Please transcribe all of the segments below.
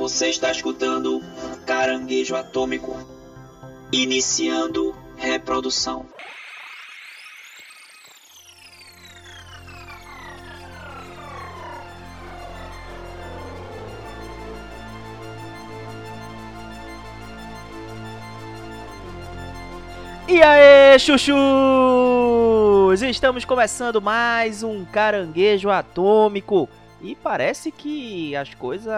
Você está escutando Caranguejo Atômico. Iniciando reprodução. E aí, chuchus! Estamos começando mais um caranguejo atômico. E parece que as coisas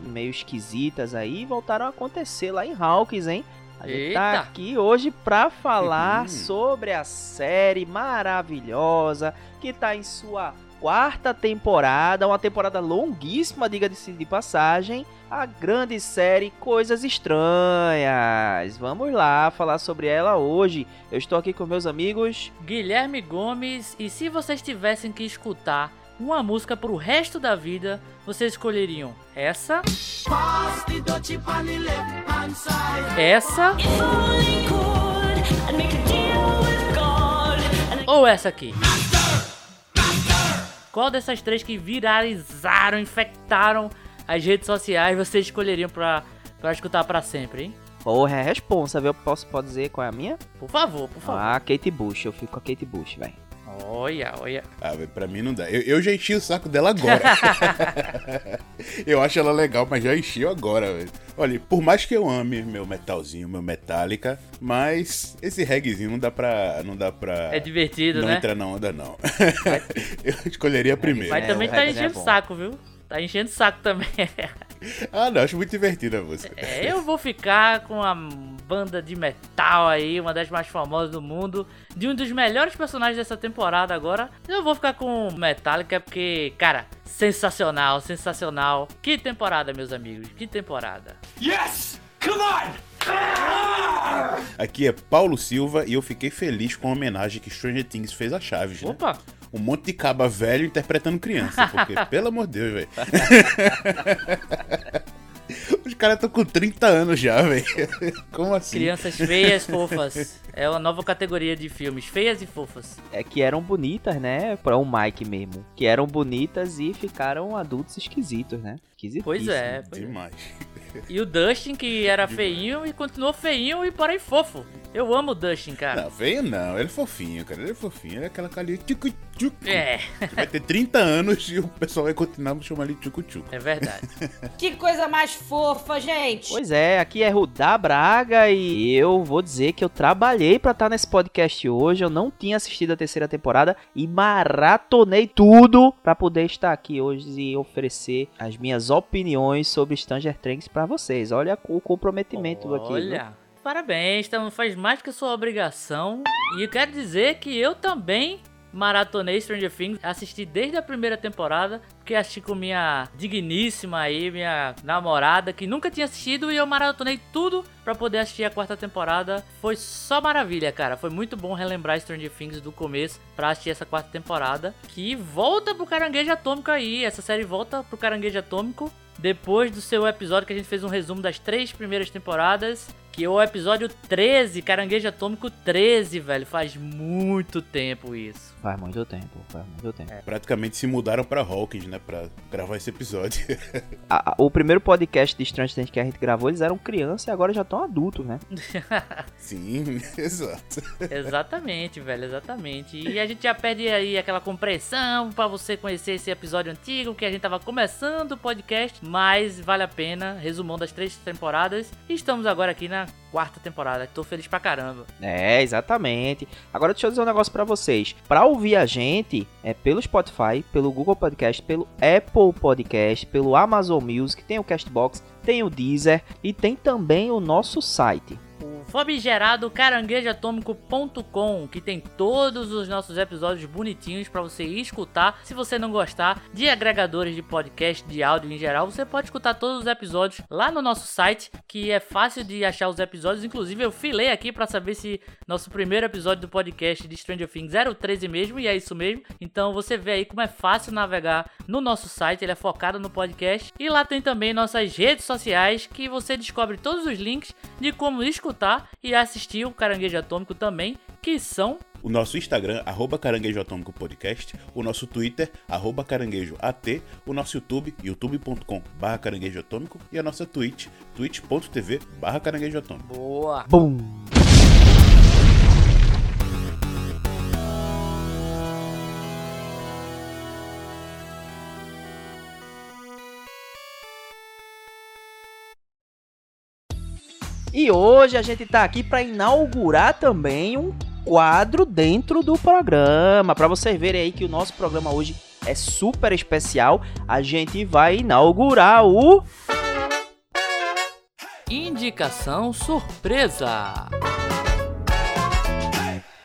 meio esquisitas aí voltaram a acontecer lá em Hawkins, hein? A gente tá Eita. aqui hoje pra falar Uhum. sobre a série maravilhosa que tá em sua quarta temporada, uma temporada longuíssima, diga-se de passagem, a grande série Coisas Estranhas. Vamos lá falar sobre ela hoje. Eu estou aqui com meus amigos. Guilherme Gomes, e se vocês tivessem que escutar uma música pro resto da vida, vocês escolheriam essa? Essa? Ou essa aqui? Qual dessas três que viralizaram, infectaram as redes sociais vocês escolheriam pra, pra escutar pra sempre, hein? Porra, é responsa, viu? Posso pode dizer qual é a minha? Por favor, por favor. Ah, Kate Bush. Eu fico com a Kate Bush, velho. Olha, olha. Ah, pra mim não dá. Eu, eu já enchi o saco dela agora. eu acho ela legal, mas já enchi agora, velho. Olha, por mais que eu ame meu metalzinho, meu Metallica, mas esse reggaezinho não dá pra. Não dá pra. É divertido, não né? entrar na onda, não. eu escolheria a primeira. Mas É, também o tá reggae é enchendo o saco, viu? Tá enchendo o saco também. Ah, não, acho muito divertida a música. É, eu vou ficar com a banda de metal aí, uma das mais famosas do mundo, de um dos melhores personagens dessa temporada agora. Eu vou ficar com Metallica porque, cara, sensacional, sensacional. Que temporada, meus amigos, que temporada. Aqui é Paulo Silva e eu fiquei feliz com a homenagem que Stranger Things fez a Chaves, né? Um monte de caba velho interpretando criança. Porque, pelo amor de Deus, velho. Os caras estão com 30 anos já, velho. Como assim? crianças feias, fofas. É uma nova categoria de filmes, feias e fofas. É que eram bonitas, né? Pra um Mike mesmo. Que eram bonitas e ficaram adultos esquisitos, né? Pois é, pois é. Demais. E o Dustin, que era feinho e continuou feinho e porém fofo. Eu amo o Dustin, cara. Não, veio não. Ele é fofinho, cara. Ele é fofinho. Ele é aquela carinha tchucu tchucu. É, Vai ter 30 anos e o pessoal vai continuar me chamando de tchucu tchucu. é verdade. Que coisa mais fofa, gente! Pois é, aqui é Rudá Braga e eu vou dizer que eu trabalhei pra estar nesse podcast hoje. Eu não tinha assistido a terceira temporada e maratonei tudo pra poder estar aqui hoje e oferecer as minhas opiniões sobre Stranger Things pra vocês. Olha o comprometimento aqui. viu? Olha, parabéns, então faz mais que sua obrigação. E quero dizer que eu também maratonei Stranger Things, assisti desde a primeira temporada, porque assisti com minha digníssima aí, minha namorada, que nunca tinha assistido, e eu maratonei tudo pra poder assistir a quarta temporada. Foi só maravilha, cara. Foi muito bom relembrar Stranger Things do começo pra assistir essa quarta temporada, que volta pro Caranguejo Atômico aí. Essa série volta pro Caranguejo Atômico depois do seu episódio que a gente fez um resumo das três primeiras temporadas, que é o episódio 13, Caranguejo Atômico 13, velho. Faz muito tempo isso. Faz muito tempo, faz muito tempo. Praticamente se mudaram pra Hawkins, né? Pra gravar esse episódio. A- a- o primeiro podcast de Stranger Things que a gente gravou, eles eram crianças e agora já estão adultos, né? Sim, exato. exatamente, velho, exatamente. E a gente já pede aí aquela compreensão pra você conhecer esse episódio antigo, que a gente tava começando o podcast, mas vale a pena, resumão das três temporadas. E estamos agora aqui na quarta temporada, tô feliz pra caramba. É, exatamente. Agora deixa eu dizer um negócio pra vocês. Pra ouvir a gente, é pelo Spotify, pelo Google Podcast, pelo Apple Podcast, pelo Amazon Music, tem o Castbox, tem o Deezer e tem também o nosso site. O famigerado que tem todos os nossos episódios bonitinhos pra você escutar. Se você não gostar de agregadores de podcast, de áudio em geral, você pode escutar todos os episódios lá no nosso site, que é fácil de achar os episódios. Inclusive, eu filei aqui pra saber se nosso primeiro episódio do podcast de Stranger Things era o 13 mesmo, e é isso mesmo. Então você vê aí como é fácil navegar no nosso site, ele é focado no podcast. E lá tem também nossas redes sociais, que você descobre todos os links de como escutar e assistir o Caranguejo Atômico também, que são o nosso Instagram, arroba Caranguejo Atômico Podcast, o nosso Twitter, arroba Caranguejo AT, o nosso YouTube, youtube.com barra Caranguejo Atômico e a nossa Twitch, twitch.tv barra Caranguejo Atômico. Boa. Bum! E hoje a gente tá aqui para inaugurar também um quadro dentro do programa. Para vocês verem aí que o nosso programa hoje é super especial, a gente vai inaugurar o Indicação surpresa.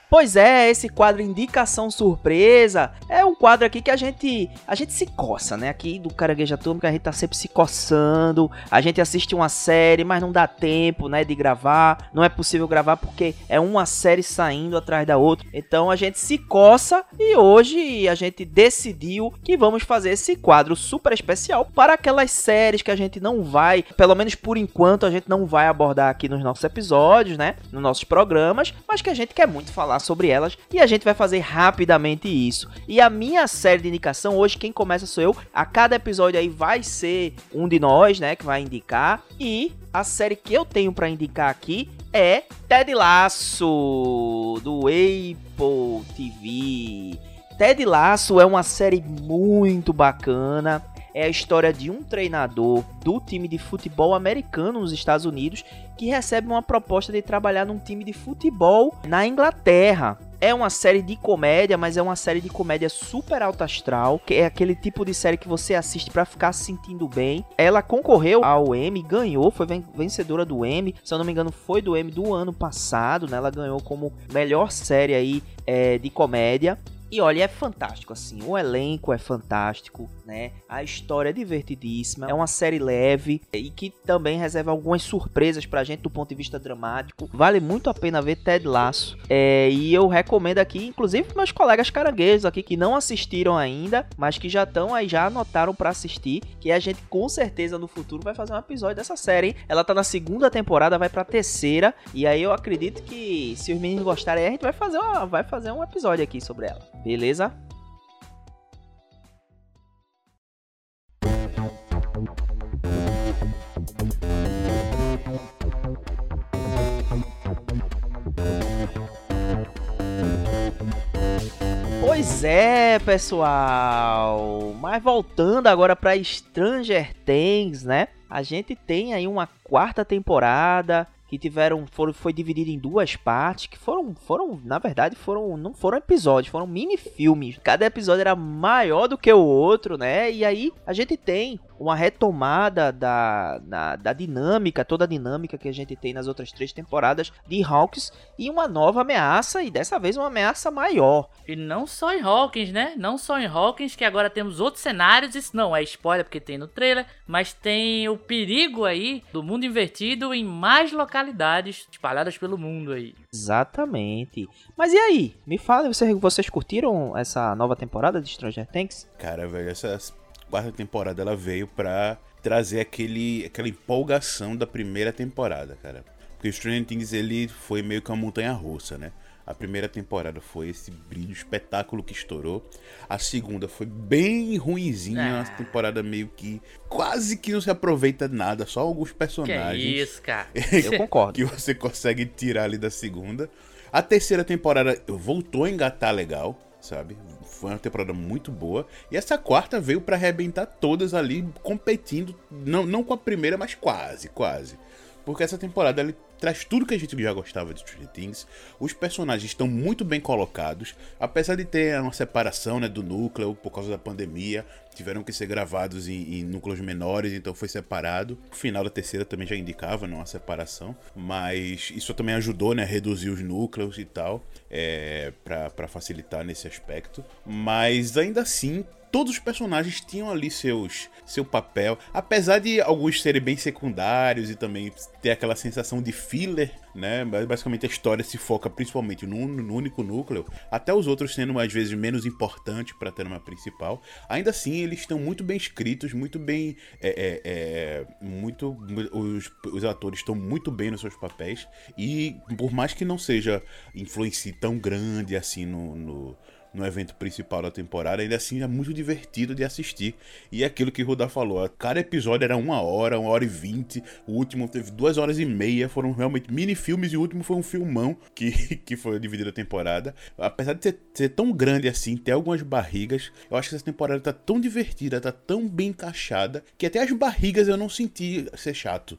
Pois é, esse quadro Indicação Surpresa é um quadro aqui que a gente a gente se coça, né? Aqui do Caranguejo Atômico a gente tá sempre se coçando, a gente assiste uma série, mas não dá tempo, né, de gravar, não é possível gravar porque é uma série saindo atrás da outra. Então a gente se coça e hoje a gente decidiu que vamos fazer esse quadro super especial para aquelas séries que a gente não vai, pelo menos por enquanto a gente não vai abordar aqui nos nossos episódios, né, nos nossos programas, mas que a gente quer muito falar sobre elas e a gente vai fazer rapidamente isso. E a minha série de indicação hoje quem começa sou eu. A cada episódio aí vai ser um de nós, né, que vai indicar e a série que eu tenho para indicar aqui é Ted Lasso do Apple TV. Ted Lasso é uma série muito bacana. É a história de um treinador do time de futebol americano nos Estados Unidos que recebe uma proposta de trabalhar num time de futebol na Inglaterra. É uma série de comédia, mas é uma série de comédia super alta astral, que é aquele tipo de série que você assiste para ficar se sentindo bem. Ela concorreu ao Emmy, ganhou, foi vencedora do Emmy, se eu não me engano foi do Emmy do ano passado, né? Ela ganhou como melhor série aí é, de comédia. E olha, é fantástico assim, o elenco é fantástico, né? A história é divertidíssima, é uma série leve e que também reserva algumas surpresas pra gente do ponto de vista dramático. Vale muito a pena ver Ted Lasso. É, e eu recomendo aqui, inclusive meus colegas caranguejos aqui que não assistiram ainda, mas que já estão aí, já anotaram para assistir, que a gente com certeza no futuro vai fazer um episódio dessa série, hein? Ela tá na segunda temporada, vai pra terceira, e aí eu acredito que se os meninos gostarem, a gente vai fazer, uma, vai fazer um episódio aqui sobre ela. Beleza? Pois é, pessoal. Mas voltando agora para Stranger Things, né? A gente tem aí uma quarta temporada que tiveram foram, foi dividido em duas partes que foram foram na verdade foram não foram episódios foram mini filmes cada episódio era maior do que o outro né? E aí a gente tem uma retomada da, da, da, dinâmica, toda a dinâmica que a gente tem nas outras três temporadas de Hawks e uma nova ameaça, e dessa vez uma ameaça maior. E não só em Hawkins, né? Não só em Hawkins, que agora temos outros cenários, isso não é spoiler porque tem no trailer, mas tem o perigo aí do mundo invertido em mais localidades espalhadas pelo mundo aí. Exatamente. Mas e aí? Me fala, vocês, vocês curtiram essa nova temporada de Stranger Things? Cara, velho, essas quarta temporada ela veio pra trazer aquele, aquela empolgação da primeira temporada, cara. Porque o Stranger Things ele foi meio que uma montanha russa, né? A primeira temporada foi esse brilho espetáculo que estourou. A segunda foi bem ruinzinha, ah. uma temporada meio que quase que não se aproveita nada, só alguns personagens. Que isso, cara. Eu concordo. que você consegue tirar ali da segunda. A terceira temporada voltou a engatar legal, sabe? Foi uma temporada muito boa. E essa quarta veio para arrebentar todas ali, competindo, não, não com a primeira, mas quase, quase. Porque essa temporada ele traz tudo que a gente já gostava de Stranger Things. Os personagens estão muito bem colocados, apesar de ter uma separação né, do núcleo por causa da pandemia. Tiveram que ser gravados em, em, núcleos menores, então foi separado. O final da terceira também já indicava não, a separação, mas isso também ajudou né, a reduzir os núcleos e tal, é, para facilitar nesse aspecto. Mas ainda assim, todos os personagens tinham ali seus seu papel, apesar de alguns serem bem secundários e também ter aquela sensação de filler, né? Basicamente a história se foca principalmente no, no único núcleo, até os outros sendo às vezes menos importante para a trama principal. Ainda assim, eles estão muito bem escritos, muito bem. É, é, é, muito. Os, os atores estão muito bem nos seus papéis. E por mais que não seja influencie tão grande assim no, no no evento principal da temporada, ainda assim é muito divertido de assistir. E é aquilo que o Rudá falou, cada episódio era uma hora, uma hora e vinte, o último teve duas horas e meia, foram realmente mini-filmes e o último foi um filmão que, que foi dividido a temporada. Apesar de ser, ser, tão grande assim, ter algumas barrigas, eu acho que essa temporada tá tão divertida, tá tão bem encaixada, que até as barrigas eu não senti ser chato.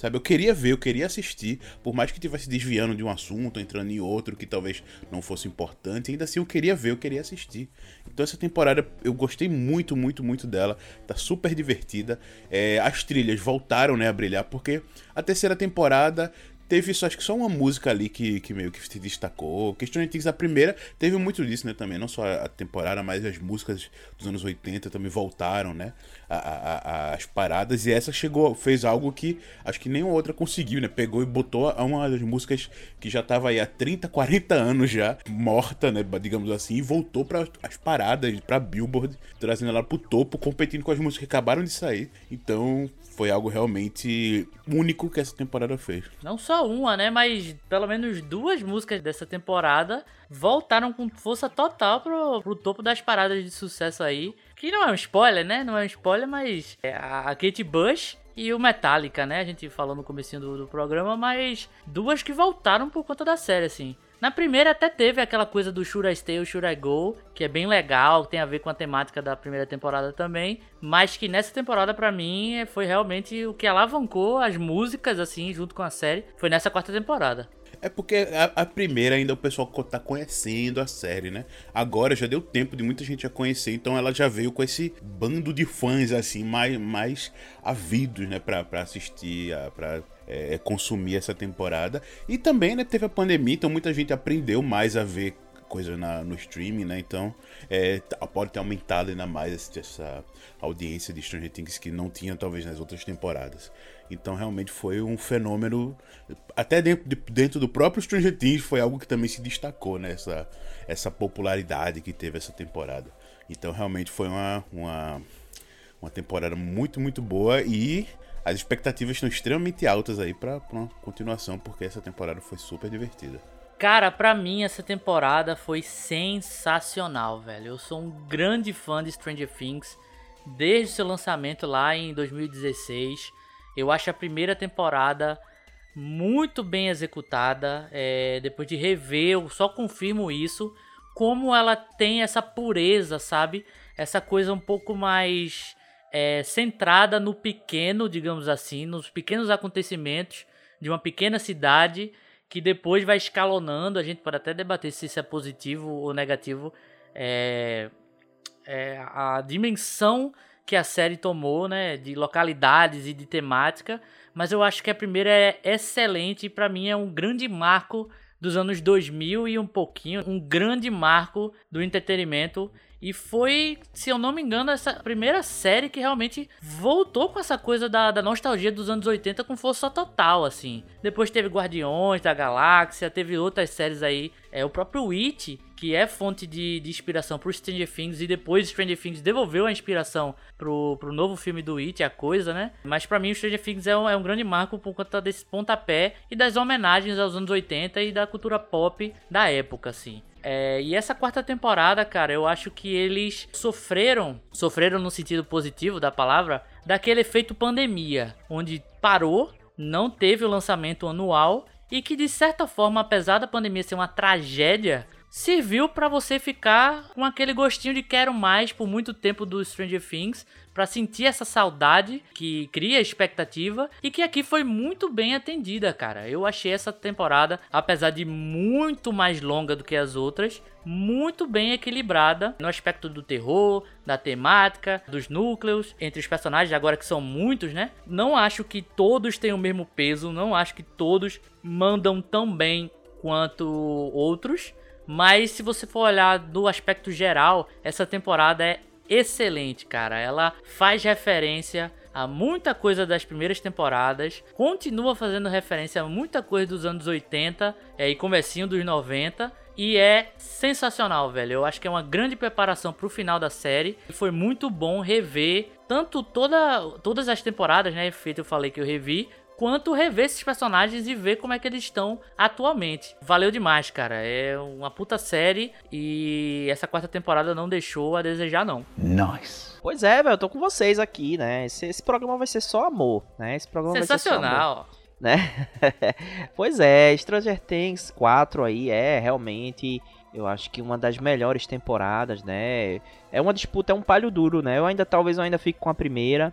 Sabe, eu queria ver, eu queria assistir, por mais que estivesse desviando de um assunto, entrando em outro que talvez não fosse importante, ainda assim eu queria ver, eu queria assistir. Então essa temporada eu gostei muito, muito, muito dela, tá super divertida. É, as trilhas voltaram né, a brilhar, porque a terceira temporada teve só, acho que só uma música ali que, que meio que se destacou. Question Things, a primeira, teve muito disso, né, também. Não só a temporada, mas as músicas dos anos 80 também voltaram, né, a, a, as paradas. E essa chegou, fez algo que acho que nenhuma outra conseguiu, né. Pegou e botou uma das músicas que já tava aí há 30, 40 anos já, morta, né, digamos assim, e voltou para as paradas, pra Billboard, trazendo ela pro topo, competindo com as músicas que acabaram de sair. Então, foi algo realmente único que essa temporada fez. Não só uma, né? Mas pelo menos duas músicas dessa temporada voltaram com força total pro, pro topo das paradas de sucesso aí. Que não é um spoiler, né? Não é um spoiler, mas é a Kate Bush e o Metallica, né? A gente falou no começo do, do programa, mas duas que voltaram por conta da série, assim. Na primeira até teve aquela coisa do Should I Stay ou Should I Go, que é bem legal, tem a ver com a temática da primeira temporada também, mas que nessa temporada para mim foi realmente o que alavancou as músicas assim junto com a série, foi nessa quarta temporada. É porque a, a, primeira ainda o pessoal tá conhecendo a série, né? Agora já deu tempo de muita gente a conhecer, então ela já veio com esse bando de fãs, assim, mais, mais avidos, né? Pra, pra assistir, pra é, consumir essa temporada. E também, né, teve a pandemia, então muita gente aprendeu mais a ver coisa na, no streaming, né? Então é, pode ter aumentado ainda mais essa audiência de Stranger Things que não tinha talvez nas outras temporadas. Então realmente foi um fenômeno, até dentro, de, dentro do próprio Stranger Things foi algo que também se destacou nessa né? essa popularidade que teve essa temporada. Então realmente foi uma, uma, uma temporada muito, muito boa e as expectativas estão extremamente altas aí para uma continuação, porque essa temporada foi super divertida. Cara, pra mim essa temporada foi sensacional, velho. Eu sou um grande fã de Stranger Things desde seu lançamento lá em 2016. Eu acho a primeira temporada muito bem executada. É, depois de rever, eu só confirmo isso. Como ela tem essa pureza, sabe? Essa coisa um pouco mais é, centrada no pequeno, digamos assim, nos pequenos acontecimentos de uma pequena cidade que depois vai escalonando. A gente pode até debater se isso é positivo ou negativo. É, é a dimensão que a série tomou, né, de localidades e de temática, mas eu acho que a primeira é excelente e para mim é um grande marco dos anos 2000 e um pouquinho, um grande marco do entretenimento e foi, se eu não me engano, essa primeira série que realmente voltou com essa coisa da, da nostalgia dos anos 80 com força total, assim. Depois teve Guardiões da Galáxia, teve outras séries aí. É o próprio It, que é fonte de, de inspiração pro Stranger Things, e depois Stranger Things devolveu a inspiração pro, pro novo filme do It, a coisa, né? Mas para mim o Stranger Things é um, é um grande marco por conta desse pontapé e das homenagens aos anos 80 e da cultura pop da época, assim. É, e essa quarta temporada, cara, eu acho que eles sofreram, sofreram no sentido positivo da palavra, daquele efeito pandemia, onde parou, não teve o lançamento anual e que de certa forma, apesar da pandemia ser uma tragédia, serviu para você ficar com aquele gostinho de quero mais por muito tempo do Stranger Things, para sentir essa saudade que cria expectativa e que aqui foi muito bem atendida, cara. Eu achei essa temporada, apesar de muito mais longa do que as outras, muito bem equilibrada no aspecto do terror, da temática, dos núcleos, entre os personagens, agora que são muitos, né? Não acho que todos têm o mesmo peso, não acho que todos mandam tão bem quanto outros. Mas se você for olhar do aspecto geral, essa temporada é excelente, cara. Ela faz referência a muita coisa das primeiras temporadas, continua fazendo referência a muita coisa dos anos 80 é, e comecinho dos 90 e é sensacional, velho. Eu acho que é uma grande preparação pro final da série. E foi muito bom rever tanto toda, todas as temporadas, né? Feito eu falei que eu revi, quanto rever esses personagens e ver como é que eles estão atualmente. Valeu demais, cara. É uma puta série e essa quarta temporada não deixou a desejar, não. Nice. Pois é, velho, eu tô com vocês aqui, né? Esse, esse programa vai ser só amor, né? Esse programa vai ser só amor. Sensacional. né? pois é, Stranger Things 4 aí é realmente, eu acho que uma das melhores temporadas, né? É uma disputa, é um palho duro, né? Eu ainda talvez eu ainda fique com a primeira,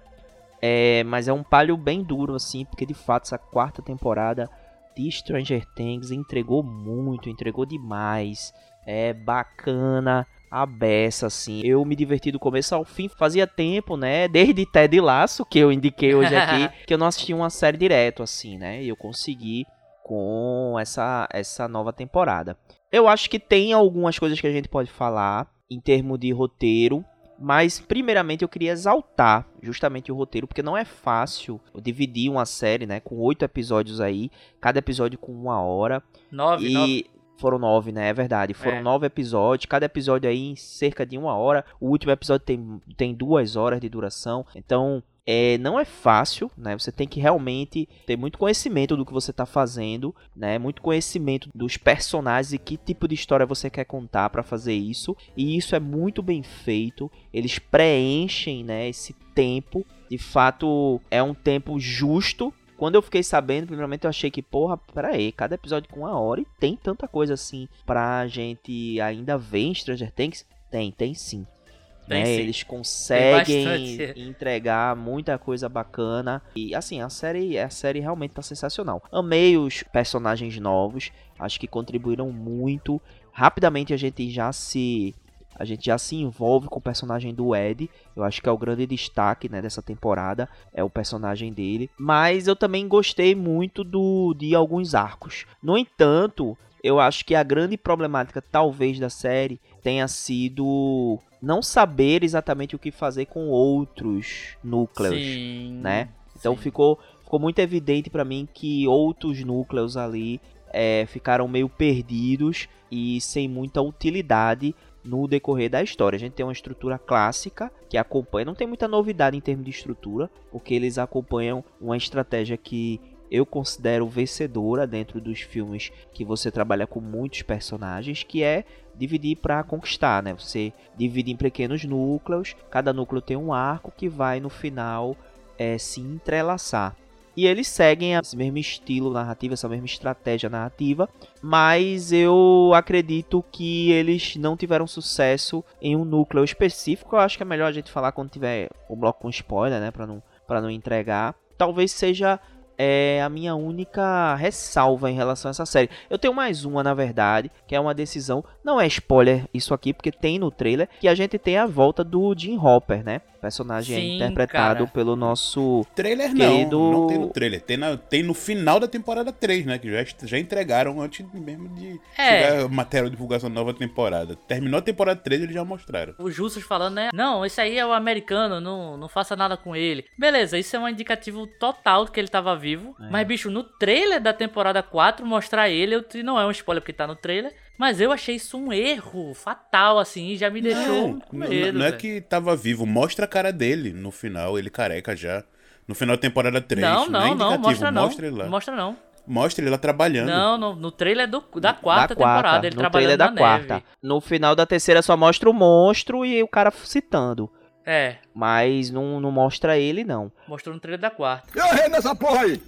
é, mas é um palho bem duro assim, porque de fato essa quarta temporada de Stranger Things entregou muito, entregou demais. É bacana a beça, assim. Eu me diverti do começo ao fim. Fazia tempo, né? Desde Ted Laço, que eu indiquei hoje aqui, que eu não assisti uma série direto, assim, né? E eu consegui com essa, essa nova temporada. Eu acho que tem algumas coisas que a gente pode falar em termos de roteiro. Mas, primeiramente, eu queria exaltar justamente o roteiro, porque não é fácil dividir uma série, né? Com oito episódios aí, cada episódio com uma hora. Nove, e nove. foram nove, né? É verdade. Foram É. nove episódios, cada episódio aí em cerca de uma hora. O último episódio tem, tem duas horas de duração. Então, é, não é fácil, né? Você tem que realmente ter muito conhecimento do que você está fazendo, né? Muito conhecimento dos personagens e que tipo de história você quer contar para fazer isso. E isso é muito bem feito. Eles preenchem, né? Esse tempo. De fato, é um tempo justo. Quando eu fiquei sabendo, primeiramente eu achei que, porra, peraí, cada episódio com uma hora e tem tanta coisa assim pra gente ainda ver em Stranger Things? Tem, tem sim. Tem né? Eles conseguem entregar muita coisa bacana. E assim, a série, a série realmente tá sensacional. Amei os personagens novos, acho que contribuíram muito. Rapidamente a gente já se a gente já se envolve com o personagem do Ed. Eu acho que é o grande destaque né, dessa temporada. É o personagem dele. Mas eu também gostei muito do de alguns arcos. No entanto, eu acho que a grande problemática, talvez, da série tenha sido não saber exatamente o que fazer com outros núcleos Sim. né? Então sim. ficou, ficou muito evidente pra mim que outros núcleos ali é, ficaram meio perdidos e sem muita utilidade no decorrer da história. A gente tem uma estrutura clássica que acompanha, não tem muita novidade em termos de estrutura, porque eles acompanham uma estratégia que eu considero vencedora dentro dos filmes que você trabalha com muitos personagens, que é dividir para conquistar, né? Você divide em pequenos núcleos, cada núcleo tem um arco que vai no final é, se entrelaçar. E eles seguem esse mesmo estilo narrativo, essa mesma estratégia narrativa, mas eu acredito que eles não tiveram sucesso em um núcleo específico. Eu acho que é melhor a gente falar quando tiver o bloco com spoiler, né, para não para não entregar. Talvez seja é a minha única ressalva em relação a essa série. Eu tenho mais uma, na verdade, que é uma decisão. Não é spoiler isso aqui, porque tem no trailer que a gente tem a volta do Jim Hopper, né? Personagem Sim, interpretado cara. pelo nosso. Trailer Querido- não, não tem no trailer. Tem, na- tem no final da temporada 3, né? Que já, já entregaram antes mesmo de É. chegar a matéria de divulgação da nova temporada. Terminou a temporada 3 eles já mostraram. Os justos falando, né? Não, esse aí é o americano, não, não faça nada com ele. Beleza, isso é um indicativo total de que ele tava vivo. É. Mas, bicho, no trailer da temporada 4, mostrar ele, eu, não é um spoiler porque tá no trailer. Mas eu achei isso um erro fatal, assim, e já me deixou Não, com não, medo. não é velho. que tava vivo. Mostra a cara dele no final, ele careca já. No final da temporada 3. Não, é não, não, mostra não. Mostra ele lá. Não mostra não. Mostra ele lá trabalhando. Não, no, no trailer do, da quarta da quarta, temporada, ele no trabalhando trailer da na quarta. neve. No final da terceira só mostra o monstro e o cara citando. É, Mas não, não mostra ele, não. mostrou no trailer da quarta. Eu errei nessa porra aí.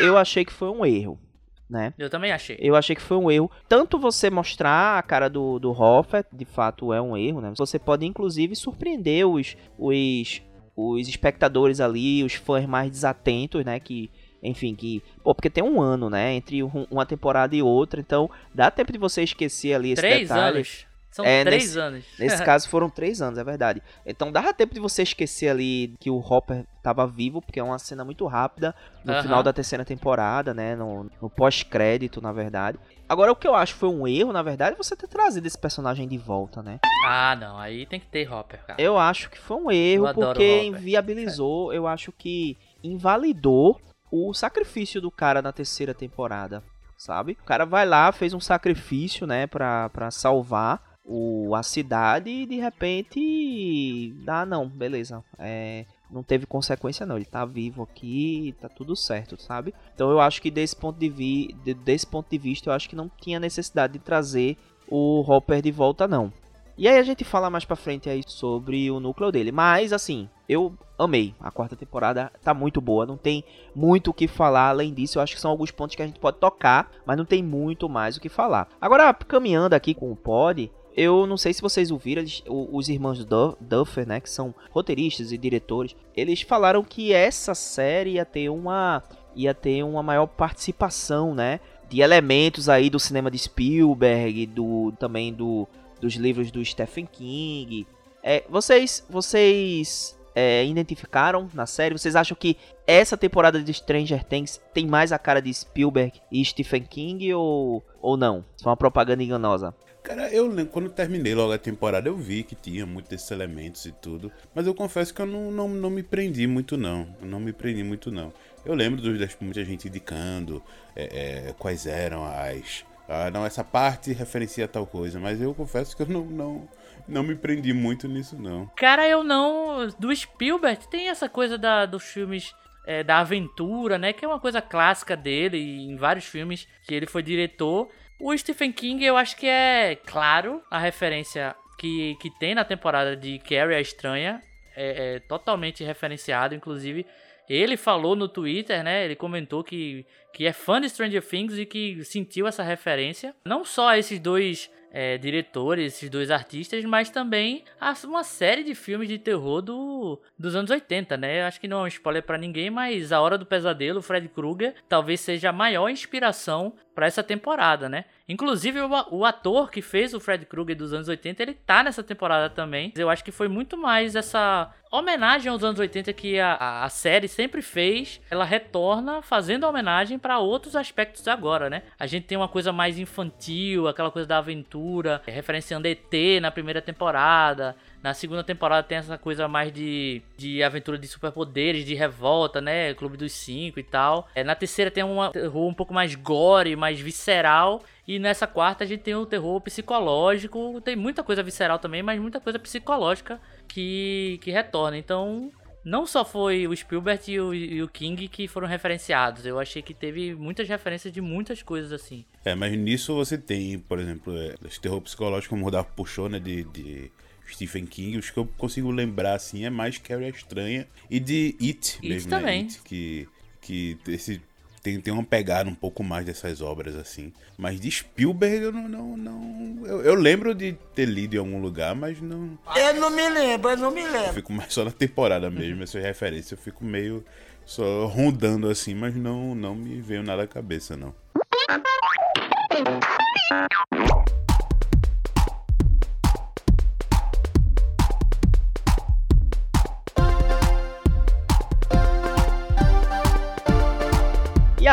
Eu achei que foi um erro, né? Eu também achei. Eu achei que foi um erro. Tanto você mostrar a cara do, do Hoffa, de fato é um erro, né? Você pode inclusive surpreender os, os, os espectadores ali, os fãs mais desatentos, né? Que, enfim, que. Pô, porque tem um ano, né? Entre um- uma temporada e outra, então dá tempo de você esquecer ali esse Três detalhe. anos. São É, três nesse- anos. Nesse caso foram três anos, é verdade. Então dava tempo de você esquecer ali que o Hopper tava vivo, porque é uma cena muito rápida no Aham. final da terceira temporada, né? No, no pós-crédito, na verdade. Agora, o que eu acho foi um erro, na verdade, é você ter trazido esse personagem de volta, né? Ah, não. Aí tem que ter Hopper, cara. Eu acho que foi um erro, porque inviabilizou, eu acho que invalidou o sacrifício do cara na terceira temporada. sabe? O cara vai lá, fez um sacrifício, né, pra, pra salvar o, a cidade e de repente. Ah, não, beleza. É, não teve consequência não, ele tá vivo aqui, tá tudo certo, sabe? Então eu acho que desse ponto de, vi, desse ponto de vista, eu acho que não tinha necessidade de trazer o Hopper de volta não. E aí a gente fala mais pra frente aí sobre o núcleo dele, mas assim, eu amei. A quarta temporada tá muito boa, não tem muito o que falar além disso. Eu acho que são alguns pontos que a gente pode tocar, mas não tem muito mais o que falar. Agora, caminhando aqui com o pod, eu não sei se vocês ouviram, eles, os irmãos Duffer, né, que são roteiristas e diretores, eles falaram que essa série ia ter uma ia ter uma maior participação, né, de elementos aí do cinema de Spielberg, do também do dos livros do Stephen King. É, vocês vocês é, identificaram na série? Vocês acham que essa temporada de Stranger Things tem mais a cara de Spielberg e Stephen King ou, ou não? Foi uma propaganda enganosa. Cara, eu quando terminei logo a temporada eu vi que tinha muitos desses elementos e tudo. Mas eu confesso que eu não, não, não me prendi muito não. Eu não me prendi muito não. Eu lembro de muita gente indicando é, é, quais eram as. Ah, não, essa parte referencia tal coisa, mas eu confesso que eu não, não, não me prendi muito nisso, não. Cara, eu não. Do Spielberg tem essa coisa da, dos filmes é, da aventura, né? Que é uma coisa clássica dele em vários filmes que ele foi diretor. O Stephen King, eu acho que é claro a referência que, que tem na temporada de Carrie a Estranha. É, é totalmente referenciado, inclusive. Ele falou no Twitter, né? Ele comentou que, que é fã de Stranger Things e que sentiu essa referência. Não só esses dois é, diretores, esses dois artistas, mas também uma série de filmes de terror do, dos anos 80, né? Acho que não é um spoiler para ninguém, mas A Hora do Pesadelo, Fred Krueger, talvez seja a maior inspiração para essa temporada, né? Inclusive o, o, ator que fez o Fred Krueger dos anos 80, ele tá nessa temporada também. Eu acho que foi muito mais essa homenagem aos anos 80 que a, a série sempre fez. Ela retorna fazendo homenagem para outros aspectos agora, né? A gente tem uma coisa mais infantil, aquela coisa da aventura, referenciando ET na primeira temporada. Na segunda temporada tem essa coisa mais de, de aventura de superpoderes, de revolta, né? Clube dos Cinco e tal. É, na terceira tem um terror um pouco mais gore, mais visceral. E nessa quarta a gente tem o terror psicológico. Tem muita coisa visceral também, mas muita coisa psicológica que, que retorna. Então, não só foi o Spielberg e o, e o, King que foram referenciados, eu achei que teve muitas referências de muitas coisas assim. É, mas nisso você tem, por exemplo, é, esse terror psicológico, como o Rodolfo puxou, né, de, de Stephen King, os que eu consigo lembrar assim é mais Carrie Estranha e de It, It mesmo, né? também. It, que, que esse tem, tem uma pegada um pouco mais dessas obras assim. Mas de Spielberg eu não. não, não eu, eu, lembro de ter lido em algum lugar, mas não. Eu não me lembro, eu não me lembro. Eu fico mais só na temporada mesmo, essa referência. Eu fico meio só rondando assim, mas não, não me veio nada à cabeça, não.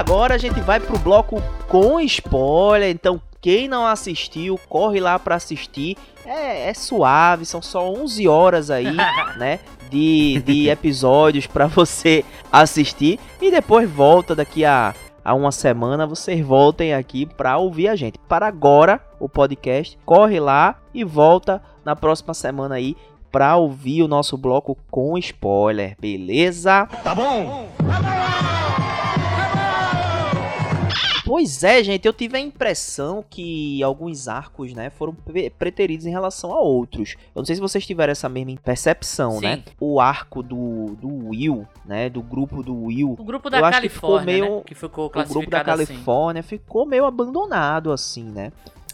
Agora a gente vai pro bloco com spoiler. Então, quem não assistiu, corre lá para assistir. É, é, suave, são só 11 horas aí, né? De, de episódios para você assistir. E depois volta daqui a, a uma semana. Vocês voltem aqui para ouvir a gente. Para agora, o podcast. Corre lá e volta na próxima semana aí para ouvir o nosso bloco com spoiler, beleza? Tá bom! Tá bom! Pois é, gente, eu tive a impressão que alguns arcos, né, foram preteridos em relação a outros. Eu não sei se vocês tiveram essa mesma percepção, né? Sim. né? O arco do, do Will, né, do grupo do Will. O grupo da Califórnia, que ficou meio, né? que ficou classificado O grupo da assim. Califórnia assim. ficou meio abandonado assim, né?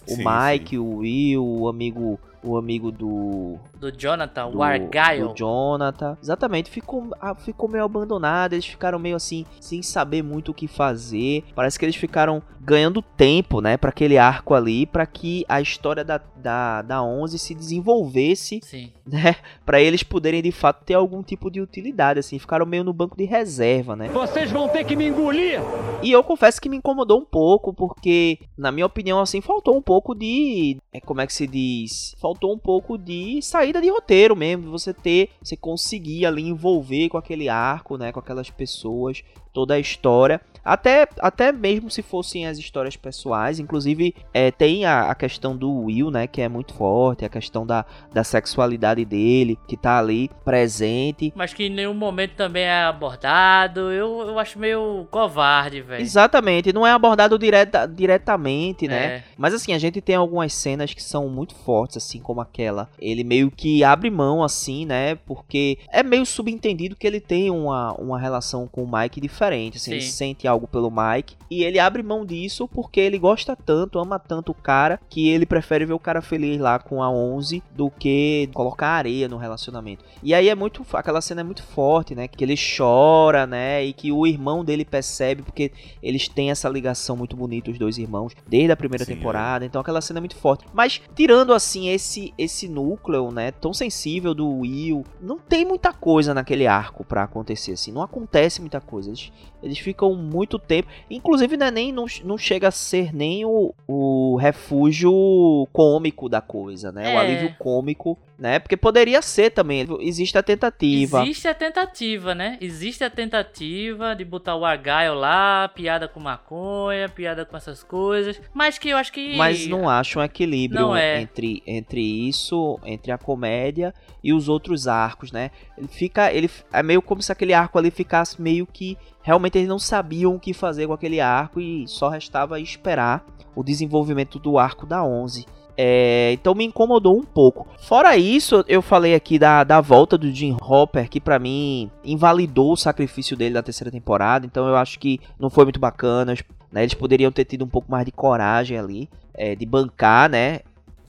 O sim, Mike, sim. o Will, o amigo o amigo do. Do Jonathan, do, o Argyle. Do Jonathan. Exatamente, ficou, ah, ficou meio abandonado. Eles ficaram meio assim, sem saber muito o que fazer. Parece que eles ficaram ganhando tempo, né, para aquele arco ali, para que a história da, da, da 11 se desenvolvesse, Sim. né, para eles poderem de fato ter algum tipo de utilidade, assim, ficaram meio no banco de reserva, né. Vocês vão ter que me engolir! E eu confesso que me incomodou um pouco, porque, na minha opinião, assim, faltou um pouco de, é, como é que se diz, faltou faltou um pouco de saída de roteiro mesmo, você ter, você conseguir ali envolver com aquele arco, né, com aquelas pessoas, toda a história. Até, até mesmo se fossem as histórias pessoais, inclusive é, tem a, a, questão do Will, né, que é muito forte, a questão da, da sexualidade dele, que tá ali presente. Mas que em nenhum momento também é abordado, eu, eu acho meio covarde, velho. Exatamente, não é abordado direta, diretamente, né? É. Mas assim, a gente tem algumas cenas que são muito fortes, assim como aquela. Ele meio que abre mão, assim, né, porque é meio subentendido que ele tem uma, uma relação com o Mike diferente, assim, Sim. ele sente algo algo pelo Mike. E ele abre mão disso porque ele gosta tanto, ama tanto o cara, que ele prefere ver o cara feliz lá com a 11 do que colocar areia no relacionamento. E aí é muito. Aquela cena é muito forte, né? Que ele chora, né? E que o irmão dele percebe, porque eles têm essa ligação muito bonita, os dois irmãos, desde a primeira Sim, temporada. É. Então aquela cena é muito forte. Mas tirando assim esse esse núcleo, né? Tão sensível do Will, não tem muita coisa naquele arco para acontecer, assim. Não acontece muita coisa. Eles, eles ficam muito tempo. Inclusive, não, é nem, não, não chega a ser nem o, o refúgio cômico da coisa, né? É. O alívio cômico, né? Porque poderia ser também. Existe a tentativa. Existe a tentativa, né? Existe a tentativa de botar o Argyle lá, piada com maconha, piada com essas coisas. Mas que eu acho que. Mas não acho um equilíbrio é. entre, entre isso, entre a comédia e os outros arcos, né? Ele fica. Ele, é meio como se aquele arco ali ficasse meio que realmente eles não sabiam o que fazer com aquele arco e só restava esperar o desenvolvimento do arco da 11. É, então me incomodou um pouco. Fora isso, eu falei aqui da, da volta do Jim Hopper, que para mim invalidou o sacrifício dele na terceira temporada. Então eu acho que não foi muito bacana. Né? Eles poderiam ter tido um pouco mais de coragem ali, é, de bancar, né?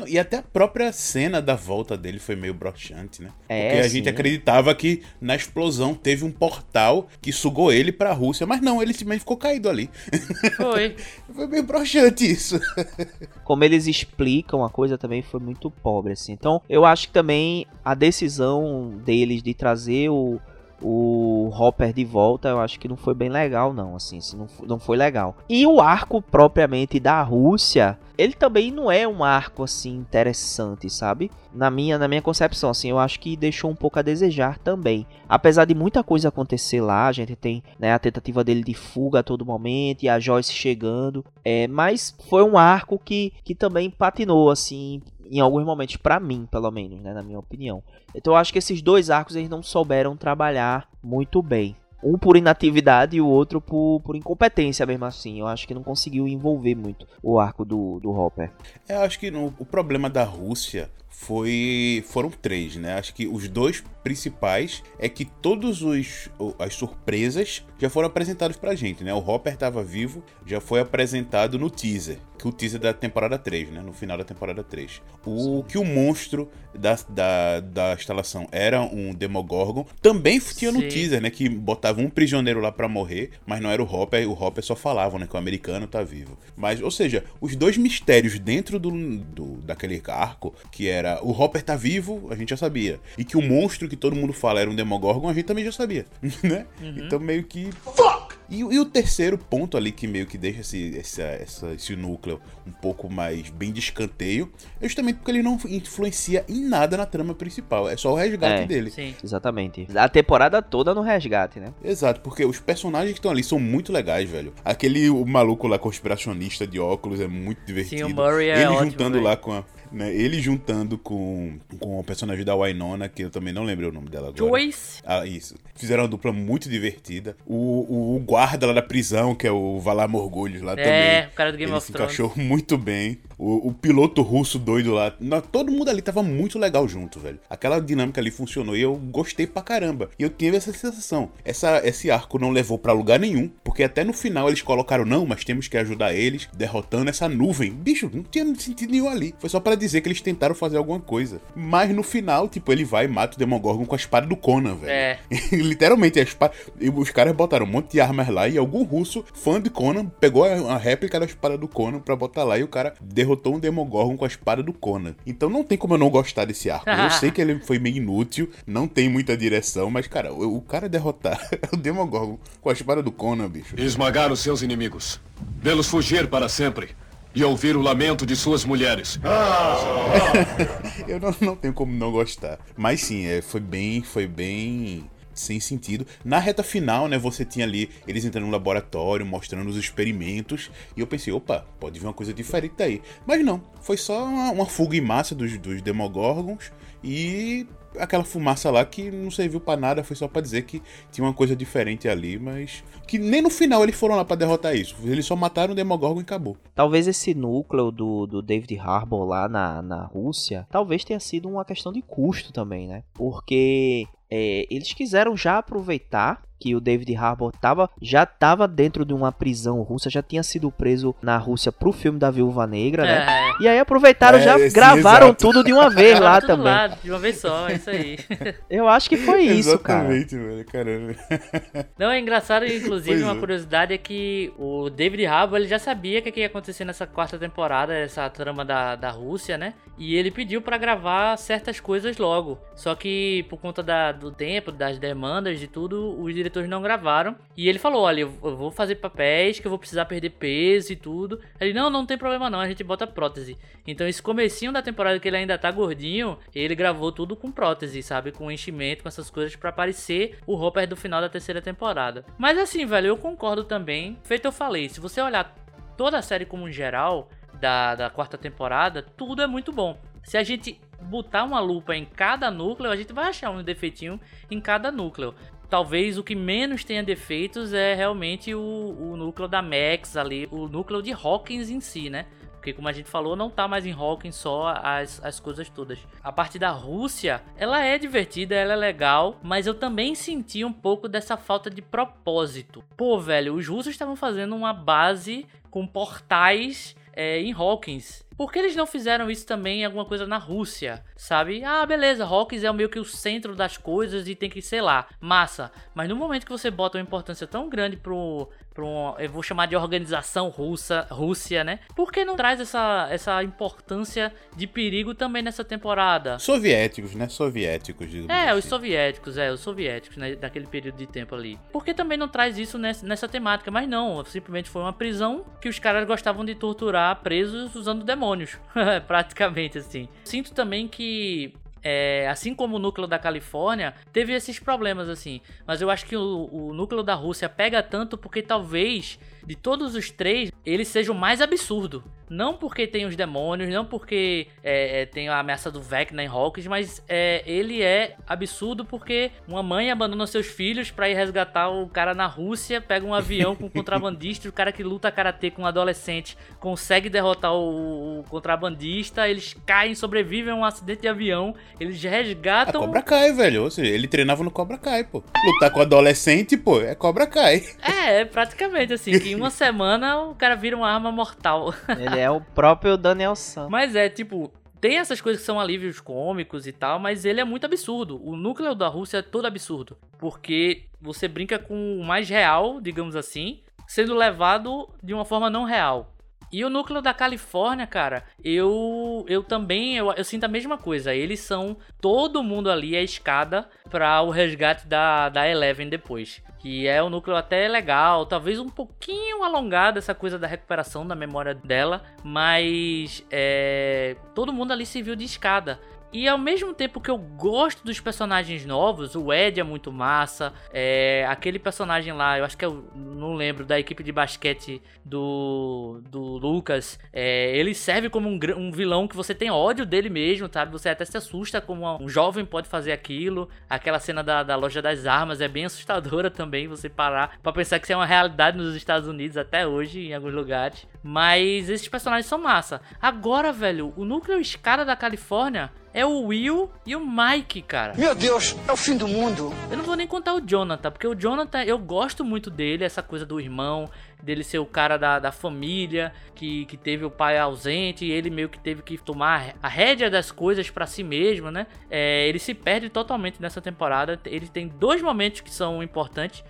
E até a própria cena da volta dele foi meio broxante, né? É, Porque a sim. gente acreditava que na explosão teve um portal que sugou ele pra Rússia, mas não, ele simplesmente ficou caído ali. Foi. foi meio broxante isso. Como eles explicam a coisa também foi muito pobre, assim. Então, eu acho que também a decisão deles de trazer o o Hopper de volta, eu acho que não foi bem legal, não, assim, assim, não, não foi legal. E o arco propriamente da Rússia, ele também não é um arco assim interessante, sabe? Na minha, na minha concepção, assim, eu acho que deixou um pouco a desejar também. Apesar de muita coisa acontecer lá, a gente tem né, a tentativa dele de fuga a todo momento e a Joyce chegando, é, mas foi um arco que, que também patinou, assim, em alguns momentos, para mim, pelo menos, né, na minha opinião. Então eu acho que esses dois arcos eles não souberam trabalhar muito bem. Um por inatividade e o outro por, por incompetência mesmo assim. Eu acho que não conseguiu envolver muito o arco do, do Hopper. É, eu acho que no, o problema da Rússia foi foram três, né? Acho que os dois principais é que todos os as surpresas já foram apresentados pra gente, né? O Hopper tava vivo, já foi apresentado no teaser, que o teaser da temporada 3, né? No final da temporada 3. O que o monstro da, da, da instalação era um Demogorgon, também tinha no Sim. teaser, né? Que botava um prisioneiro lá para morrer, mas não era o Hopper, o Hopper só falava, né? Que o americano tá vivo. Mas, ou seja, os dois mistérios dentro do, do daquele arco, que era o Hopper tá vivo, a gente já sabia. E que o monstro que todo mundo fala era um Demogorgon, a gente também já sabia, né? Uhum. Então meio que... Fuck! E, e, o terceiro ponto ali que meio que deixa esse, esse, essa, esse núcleo um pouco mais bem de escanteio é justamente porque ele não influencia em nada na trama principal. É só o resgate é, dele. Sim. Exatamente. A temporada toda no resgate, né? Exato, porque os personagens que estão ali são muito legais, velho. Aquele o maluco lá conspiracionista de óculos é muito divertido. Sim, o Murray é Ele ótimo, juntando véio. lá com a né? Ele juntando com, com o personagem da Wynonna, que eu também não lembro o nome dela agora. Joyce. Ah, isso. Fizeram uma dupla muito divertida. O, o, guarda lá da prisão, que é o Valar Morgulhos lá é, também. É, o cara do Game ele of se encaixou muito bem. O, o, piloto russo doido lá. Todo mundo ali tava muito legal junto, velho. Aquela dinâmica ali funcionou e eu gostei pra caramba. E eu tive essa sensação. Essa, esse arco não levou para lugar nenhum, porque até no final eles colocaram, não, mas temos que ajudar eles derrotando essa nuvem. Bicho, não tinha sentido nenhum ali. Foi só para dizer que eles tentaram fazer alguma coisa. Mas no final, tipo, ele vai e mata o Demogorgon com a espada do Conan, velho. É. Literalmente, a espada... os caras botaram um monte de armas lá e algum russo, fã de Conan, pegou a, réplica da espada do Conan pra botar lá e o cara derrotou um Demogorgon com a espada do Conan. Então não tem como eu não gostar desse arco. eu sei que ele foi meio inútil, não tem muita direção, mas, cara, o, o cara derrotar o Demogorgon com a espada do Conan, bicho. Esmagar os seus inimigos. Vê-los fugir para sempre. e ouvir o lamento de suas mulheres. Eu não, não tenho como não gostar. Mas sim, é, foi bem, foi bem sem sentido. Na reta final, né, você tinha ali eles entrando no laboratório, mostrando os experimentos, e eu pensei, opa, pode vir uma coisa diferente daí. Mas não, foi só uma, uma fuga em massa dos, dos Demogorgons e aquela fumaça lá que não serviu pra nada, foi só pra dizer que tinha uma coisa diferente ali, mas que nem no final eles foram lá pra derrotar isso. Eles só mataram o Demogorgon e acabou. Talvez esse núcleo do, do David Harbour lá na, na Rússia, talvez tenha sido uma questão de custo também, né? Porque é, eles quiseram já aproveitar que o David Harbour tava, já estava dentro de uma prisão russa, já tinha sido preso na Rússia pro filme da Viúva Negra, né? É. E aí aproveitaram, É, já sim, gravaram exato. tudo de uma vez lá Tudo também. lá, de uma vez só, é isso aí. Eu acho que foi isso, cara. Exatamente, velho, caramba. Não, é engraçado, inclusive, Pois uma é. curiosidade é que o David Harbour ele já sabia o que que ia acontecer nessa quarta temporada, essa trama da, da Rússia, né? E ele pediu pra gravar certas coisas logo. Só que por conta da- do tempo, das demandas de tudo, os diretores não gravaram. E ele falou: Olha, eu vou fazer papéis que eu vou precisar perder peso e tudo. Ele, não, não tem problema não, a gente bota prótese. Então, esse comecinho da temporada que ele ainda tá gordinho, ele gravou tudo com prótese, sabe? Com enchimento, com essas coisas pra parecer o Hopper do final da terceira temporada. Mas assim, velho, eu concordo também. Feito eu falei, se você olhar toda a série como um geral da, da quarta temporada, tudo é muito bom. Se a gente botar uma lupa em cada núcleo, a gente vai achar um defeitinho em cada núcleo. Talvez o que menos tenha defeitos é realmente o, o núcleo da Max ali, o núcleo de Hawkins em si, né? Porque como a gente falou, não tá mais em Hawkins só as, as coisas todas. A parte da Rússia, ela é divertida, ela é legal, mas eu também senti um pouco dessa falta de propósito. Pô, velho, os russos estavam fazendo uma base com portais é, em Hawkins. Por que eles não fizeram isso também em alguma coisa na Rússia? Sabe? Ah, beleza, Hawkins é meio que o centro das coisas e tem que, sei lá, massa. Mas no momento que você bota uma importância tão grande pro. pro eu vou chamar de organização russa, Rússia, né? Por que não traz essa, essa importância de perigo também nessa temporada? Soviéticos, né? Soviéticos, digamos É, os assim. soviéticos, é, os soviéticos, né, daquele período de tempo ali. Por que também não traz isso nessa, nessa temática? Mas não, simplesmente foi uma prisão que os caras gostavam de torturar presos usando demônios. Praticamente assim. Sinto também que. é, assim como o núcleo da Califórnia, teve esses problemas assim. Mas eu acho que o, o núcleo da Rússia pega tanto porque talvez de todos os três ele seja o mais absurdo. Não porque tem os demônios, não porque é, é, tem a ameaça do Vecna em Hawkins, mas é, ele é absurdo porque uma mãe abandona seus filhos pra ir resgatar o cara na Rússia, pega um avião com um contrabandista, o cara que luta karatê com um adolescente consegue derrotar o, o contrabandista, eles caem, sobrevivem a um acidente de avião, eles A resgatam. Cobra Kai, velho. Ou seja, ele treinava no Cobra Kai, pô. Lutar com adolescente, pô, é Cobra Kai. É, é praticamente assim, que uma semana o cara vira uma arma mortal. Ele é o próprio Daniel San. Mas é, tipo, tem essas coisas que são alívios cômicos e tal, mas ele é muito absurdo. O núcleo da Rússia é todo absurdo. Porque você brinca com o mais real, digamos assim, sendo levado de uma forma não real. E o núcleo da Califórnia, cara, eu eu também eu, eu sinto a mesma coisa. Eles são todo mundo ali é escada para o resgate da da Eleven depois. Que é um núcleo até legal, talvez um pouquinho alongado essa coisa da recuperação da memória dela, mas é, todo mundo ali se viu de escada. E ao mesmo tempo que eu gosto dos personagens novos, o Ed é muito massa, é, aquele personagem lá, eu acho que eu não lembro, da equipe de basquete do, do Lucas, é, ele serve como um, um vilão que você tem ódio dele mesmo, sabe? Você até se assusta como um jovem pode fazer aquilo. Aquela cena da, da loja das armas é bem assustadora também, você parar pra pensar que isso é uma realidade nos Estados Unidos até hoje, em alguns lugares. Mas esses personagens são massa. Agora, velho, o núcleo escada da Califórnia é o Will e o Mike, cara. Meu Deus, é o fim do mundo. Eu não vou nem contar o Jonathan, porque o Jonathan, eu gosto muito dele, essa coisa do irmão, dele ser o cara da, da família, que, que teve o pai ausente, e ele meio que teve que tomar a rédea das coisas pra si mesmo, né? É, ele se perde totalmente nessa temporada. Ele tem dois momentos que são importantes,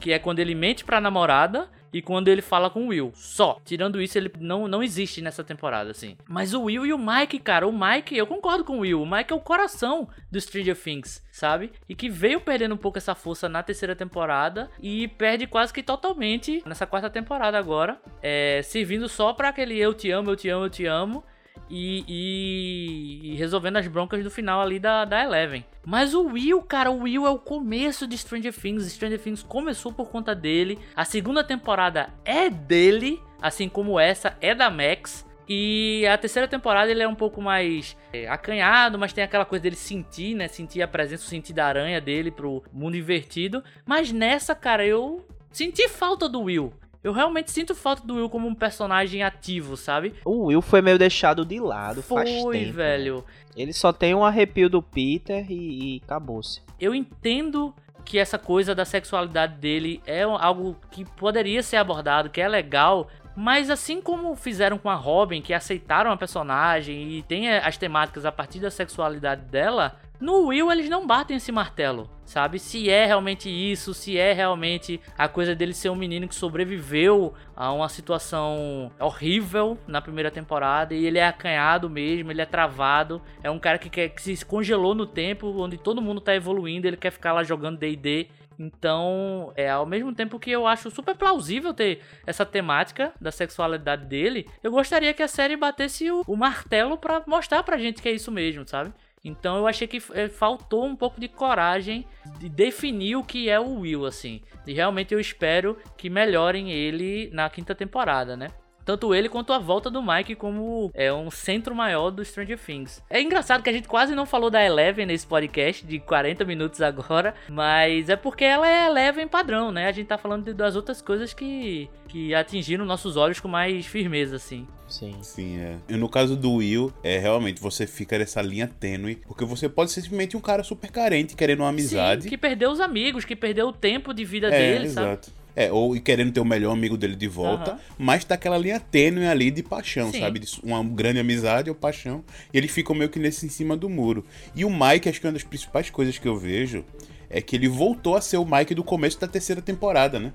que é quando ele mente pra namorada e quando ele fala com o Will. Só. Tirando isso, ele não, não existe nessa temporada, assim. Mas o Will e o Mike, cara, o Mike, eu concordo com o Will. O Mike é o coração do Stranger Things, sabe? E que veio perdendo um pouco essa força na terceira temporada e perde quase que totalmente nessa quarta temporada agora, é, servindo só pra aquele eu te amo, eu te amo, eu te amo. E, e- resolvendo as broncas do final ali da, da Eleven. Mas o Will, cara, o Will é o começo de Stranger Things. Stranger Things começou por conta dele. A segunda temporada é dele, assim como essa é da Max. E a terceira temporada ele é um pouco mais é, acanhado, mas tem aquela coisa dele sentir, né? Sentir a presença, sentir da aranha dele pro mundo invertido. Mas nessa, cara, eu senti falta do Will. Eu realmente sinto falta do Will como um personagem ativo, sabe? O Will foi meio deixado de lado faz Foi, tempo. né? velho. Ele só tem um arrepio do Peter e, e acabou-se. Eu entendo que essa coisa da sexualidade dele é algo que poderia ser abordado, que é legal, mas assim como fizeram com a Robin, que aceitaram a personagem e tem eh, as temáticas a partir da sexualidade dela, no Will eles não batem esse martelo, sabe? Se é realmente isso, se é realmente a coisa dele ser um menino que sobreviveu a uma situação horrível na primeira temporada e ele é acanhado mesmo, ele é travado, é um cara que, quer, que se congelou no tempo, onde todo mundo tá evoluindo, ele quer ficar lá jogando D&D. Então, é ao mesmo tempo que eu acho super plausível ter essa temática da sexualidade dele, eu gostaria que a série batesse o, o martelo pra mostrar pra gente que é isso mesmo, sabe? Então eu achei que eh, faltou um pouco de coragem de definir o que é o Will, assim. E realmente eu espero que melhorem ele na quinta temporada, né? Tanto ele quanto a volta do Mike como é um centro maior do Stranger Things. É engraçado que a gente quase não falou da Eleven nesse podcast de 40 minutos agora, mas é porque ela é Eleven padrão, né? A gente tá falando de- das outras coisas que, que atingiram nossos olhos com mais firmeza, assim. Sim. Sim, é. E no caso do Will, é realmente você fica nessa linha tênue, porque você pode ser simplesmente um cara super carente, querendo uma amizade. Sim, que perdeu os amigos, que perdeu o tempo de vida é, dele, sabe? É, ou e querendo ter o melhor amigo dele de volta, Aham. mas tá aquela linha tênue ali de paixão, Sim. sabe? De uma grande amizade ou paixão. E ele fica meio que nesse em cima do muro. E o Mike, acho que uma das principais coisas que eu vejo é que ele voltou a ser o Mike do começo da terceira temporada, né?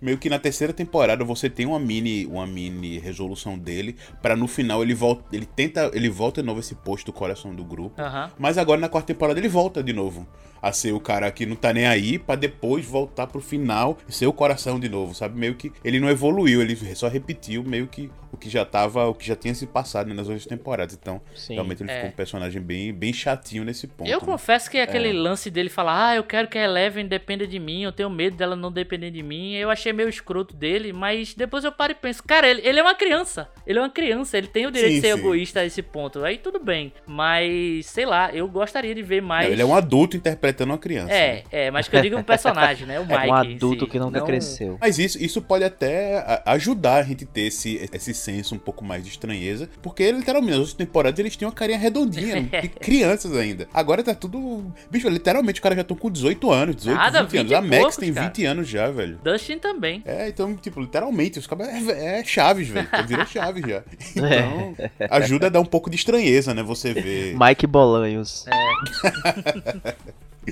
Meio que na terceira temporada você tem uma mini, uma mini resolução dele pra no final ele volta, ele tenta, ele volta de novo esse posto do coração do grupo. Aham. Mas agora na quarta temporada ele volta de novo a ser o cara que não tá nem aí pra depois voltar pro final e ser o coração de novo, sabe? Meio que ele não evoluiu, ele só repetiu meio que o que já tava, o que já tinha se passado né, nas outras temporadas. Então, Sim. realmente ele É. ficou um personagem bem, bem chatinho nesse ponto. Eu né? confesso que aquele lance dele falar, ah, eu quero que a Eleven dependa de mim, eu tenho medo dela não depender de mim, eu achei meio escroto dele, mas depois eu paro e penso, cara, ele, ele é uma criança, ele é uma criança, ele tem o direito Sim, de ser sim. egoísta a esse ponto, aí tudo bem, mas, sei lá, eu gostaria de ver mais... Não, ele é um adulto interpretando uma criança. né? É, é, mas que eu digo um personagem, né, o Mike um em adulto si, que nunca não- cresceu. Mas isso, isso pode até ajudar a gente ter esse, esse senso um pouco mais de estranheza, porque literalmente nas outras temporadas eles tinham uma carinha redondinha, de crianças ainda. Agora tá tudo. Bicho, literalmente os caras já estão com 18 anos, 18, Nada, 20 anos. 20 A Max poucos, tem cara. 20 anos já, velho. Dustin também. É, então, tipo, literalmente, os caras é, é Chaves, velho. Então Virou Chaves já. Então, ajuda a dar um pouco de estranheza, né? Você ver Mike Bolanhos.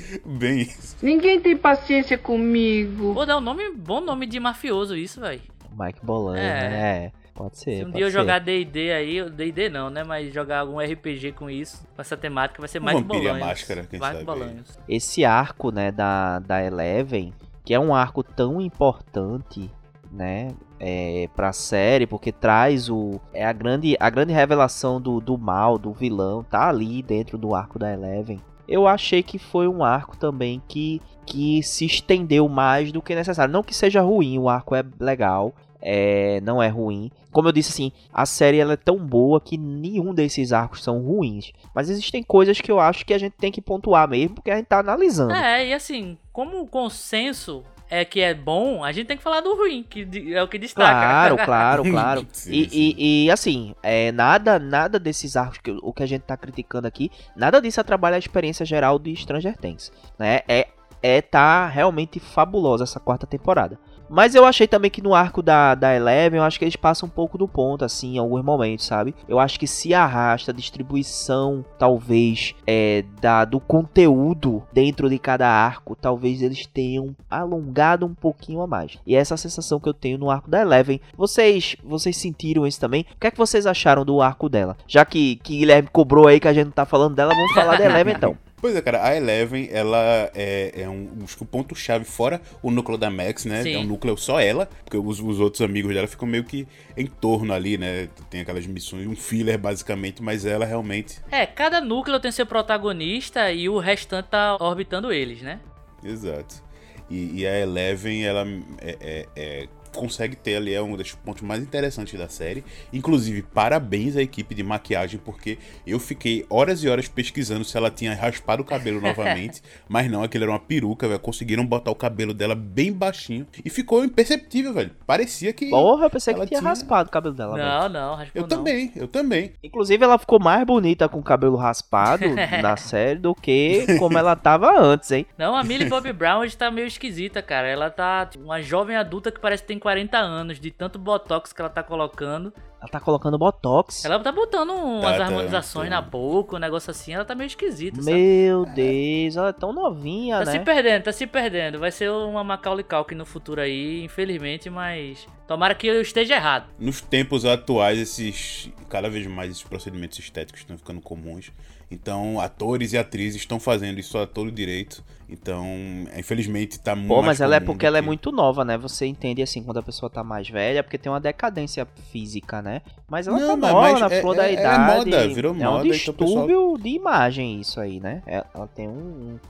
bem isso. Ninguém tem paciência comigo. Pô, dá um nome, bom nome de mafioso isso, velho. Mike Bolanhos, É. né? Pode ser. Se um pode dia eu ser. jogar D&D aí, D&D não, né? Mas jogar algum RPG com isso, com essa temática, vai ser a Bolanhos. Máscara, quem Mike sabe. Bolanhos. esse arco, né, da, da Eleven, que é um arco tão importante, né, é, pra série, porque traz o é a grande a grande revelação do, do mal, do vilão, tá ali dentro do arco da Eleven. Eu achei que foi um arco também que que se estendeu mais do que necessário. Não que seja ruim, o arco é legal, é, não é ruim. Como eu disse assim, a série ela é tão boa que nenhum desses arcos são ruins. Mas existem coisas que eu acho que a gente tem que pontuar mesmo, porque a gente tá analisando. É, e assim, como o consenso é que é bom, a gente tem que falar do ruim, que é o que destaca. Claro, claro, claro. E, e, e, assim, é, nada nada desses arcos, que, o que a gente tá criticando aqui, nada disso atrapalha a experiência geral de Stranger Things. Né? É, é tá realmente fabulosa essa quarta temporada. Mas eu achei também que no arco da, da Eleven, eu acho que eles passam um pouco do ponto, assim, em alguns momentos, sabe? Eu acho que se arrasta a distribuição, talvez, é, da, do conteúdo dentro de cada arco, talvez eles tenham alongado um pouquinho a mais. E é essa sensação que eu tenho no arco da Eleven. Vocês, vocês sentiram isso também? O que é que vocês acharam do arco dela? Já que, que Guilherme cobrou aí que a gente não tá falando dela, vamos falar da Eleven então. Pois é, cara, a Eleven, ela é, é um, acho que o ponto-chave, fora o núcleo da Max, né? Sim. É um núcleo só ela, porque os, os outros amigos dela ficam meio que em torno ali, né? Tem aquelas missões, um filler basicamente, mas ela realmente. É, cada núcleo tem seu protagonista e o restante tá orbitando eles, né? Exato. E, e a Eleven, ela é, é- é- consegue ter ali é um dos pontos mais interessantes da série. Inclusive, parabéns à equipe de maquiagem, porque eu fiquei horas e horas pesquisando se ela tinha raspado o cabelo novamente, mas não, aquilo era uma peruca, velho. Conseguiram botar o cabelo dela bem baixinho e ficou imperceptível, velho. Parecia que. Porra, eu pensei que Ela tinha tinha- raspado o cabelo dela. velho. Não, não, raspou Eu não. também, eu também. Inclusive, ela ficou mais bonita com o cabelo raspado na série do que como ela tava antes, hein? Não, a Millie Bobby Brown hoje tá meio esquisita, cara. Ela tá tipo, uma jovem adulta que parece que tem 40 anos, de tanto botox que ela tá colocando. Ela tá colocando botox. Ela tá botando umas Tá, tá, harmonizações tá. na boca, um negócio assim. Ela tá meio esquisita, sabe? Meu Deus, ela é tão novinha, Tá se né? perdendo, tá se perdendo. Vai ser uma Macaulay Culkin no futuro aí, infelizmente, mas... Tomara que eu esteja errado. Nos tempos atuais, esses cada vez mais esses procedimentos estéticos estão ficando comuns. Então, atores e atrizes estão fazendo isso a todo direito. Então, infelizmente, tá muito Pô, mas mais ela é porque ela é que- muito nova, né? Você entende assim quando a pessoa tá mais velha, porque tem uma decadência física, né? Mas ela Não, tá mas- nova, mas na é- flor da é- é idade. moda, virou é um moda, então o pessoal- distúrbio de imagem isso aí, né? É- Ela tem um... um-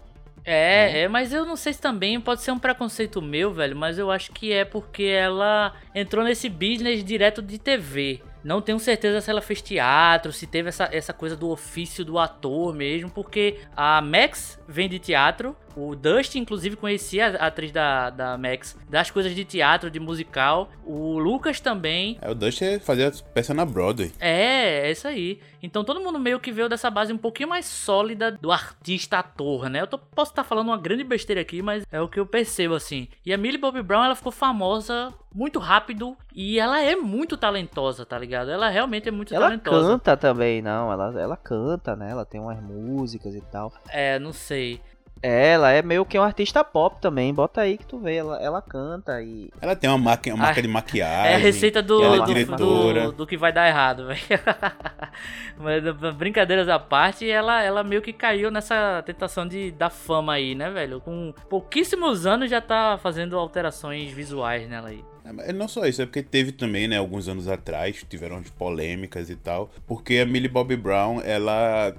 É, é, mas eu não sei se também pode ser um preconceito meu, velho, mas eu acho que é porque ela entrou nesse business direto de TV. Não tenho certeza se ela fez teatro, se teve essa, essa coisa do ofício do ator mesmo, porque a Max vem de teatro, o Dustin, inclusive, conhecia a atriz da, da Max das coisas de teatro, de musical, o Lucas também. É, o Dustin fazia peça na Broadway. É, é isso aí. Então todo mundo meio que veio dessa base um pouquinho mais sólida do artista-ator, né? Eu tô- posso estar falando uma grande besteira aqui, mas é o que eu percebo, assim. E a Millie Bobby Brown, ela ficou famosa muito rápido e ela é muito talentosa, tá ligado? Ela realmente é muito Ela talentosa. canta também, não. Ela, ela canta, né? Ela tem umas músicas e tal. É, não sei. Ela é meio que um artista pop também. Bota aí que tu vê. Ela, ela canta e. Ela tem uma marca, uma marca Ah, de maquiagem. É a receita do, é do, do, do que vai dar errado, velho. Mas brincadeiras à parte, ela, ela meio que caiu nessa tentação de da fama aí, né, velho? Com pouquíssimos anos já tá fazendo alterações visuais nela aí. É, não só isso, é porque teve também, né, alguns anos atrás, tiveram as polêmicas e tal, porque a Millie Bobby Brown, ela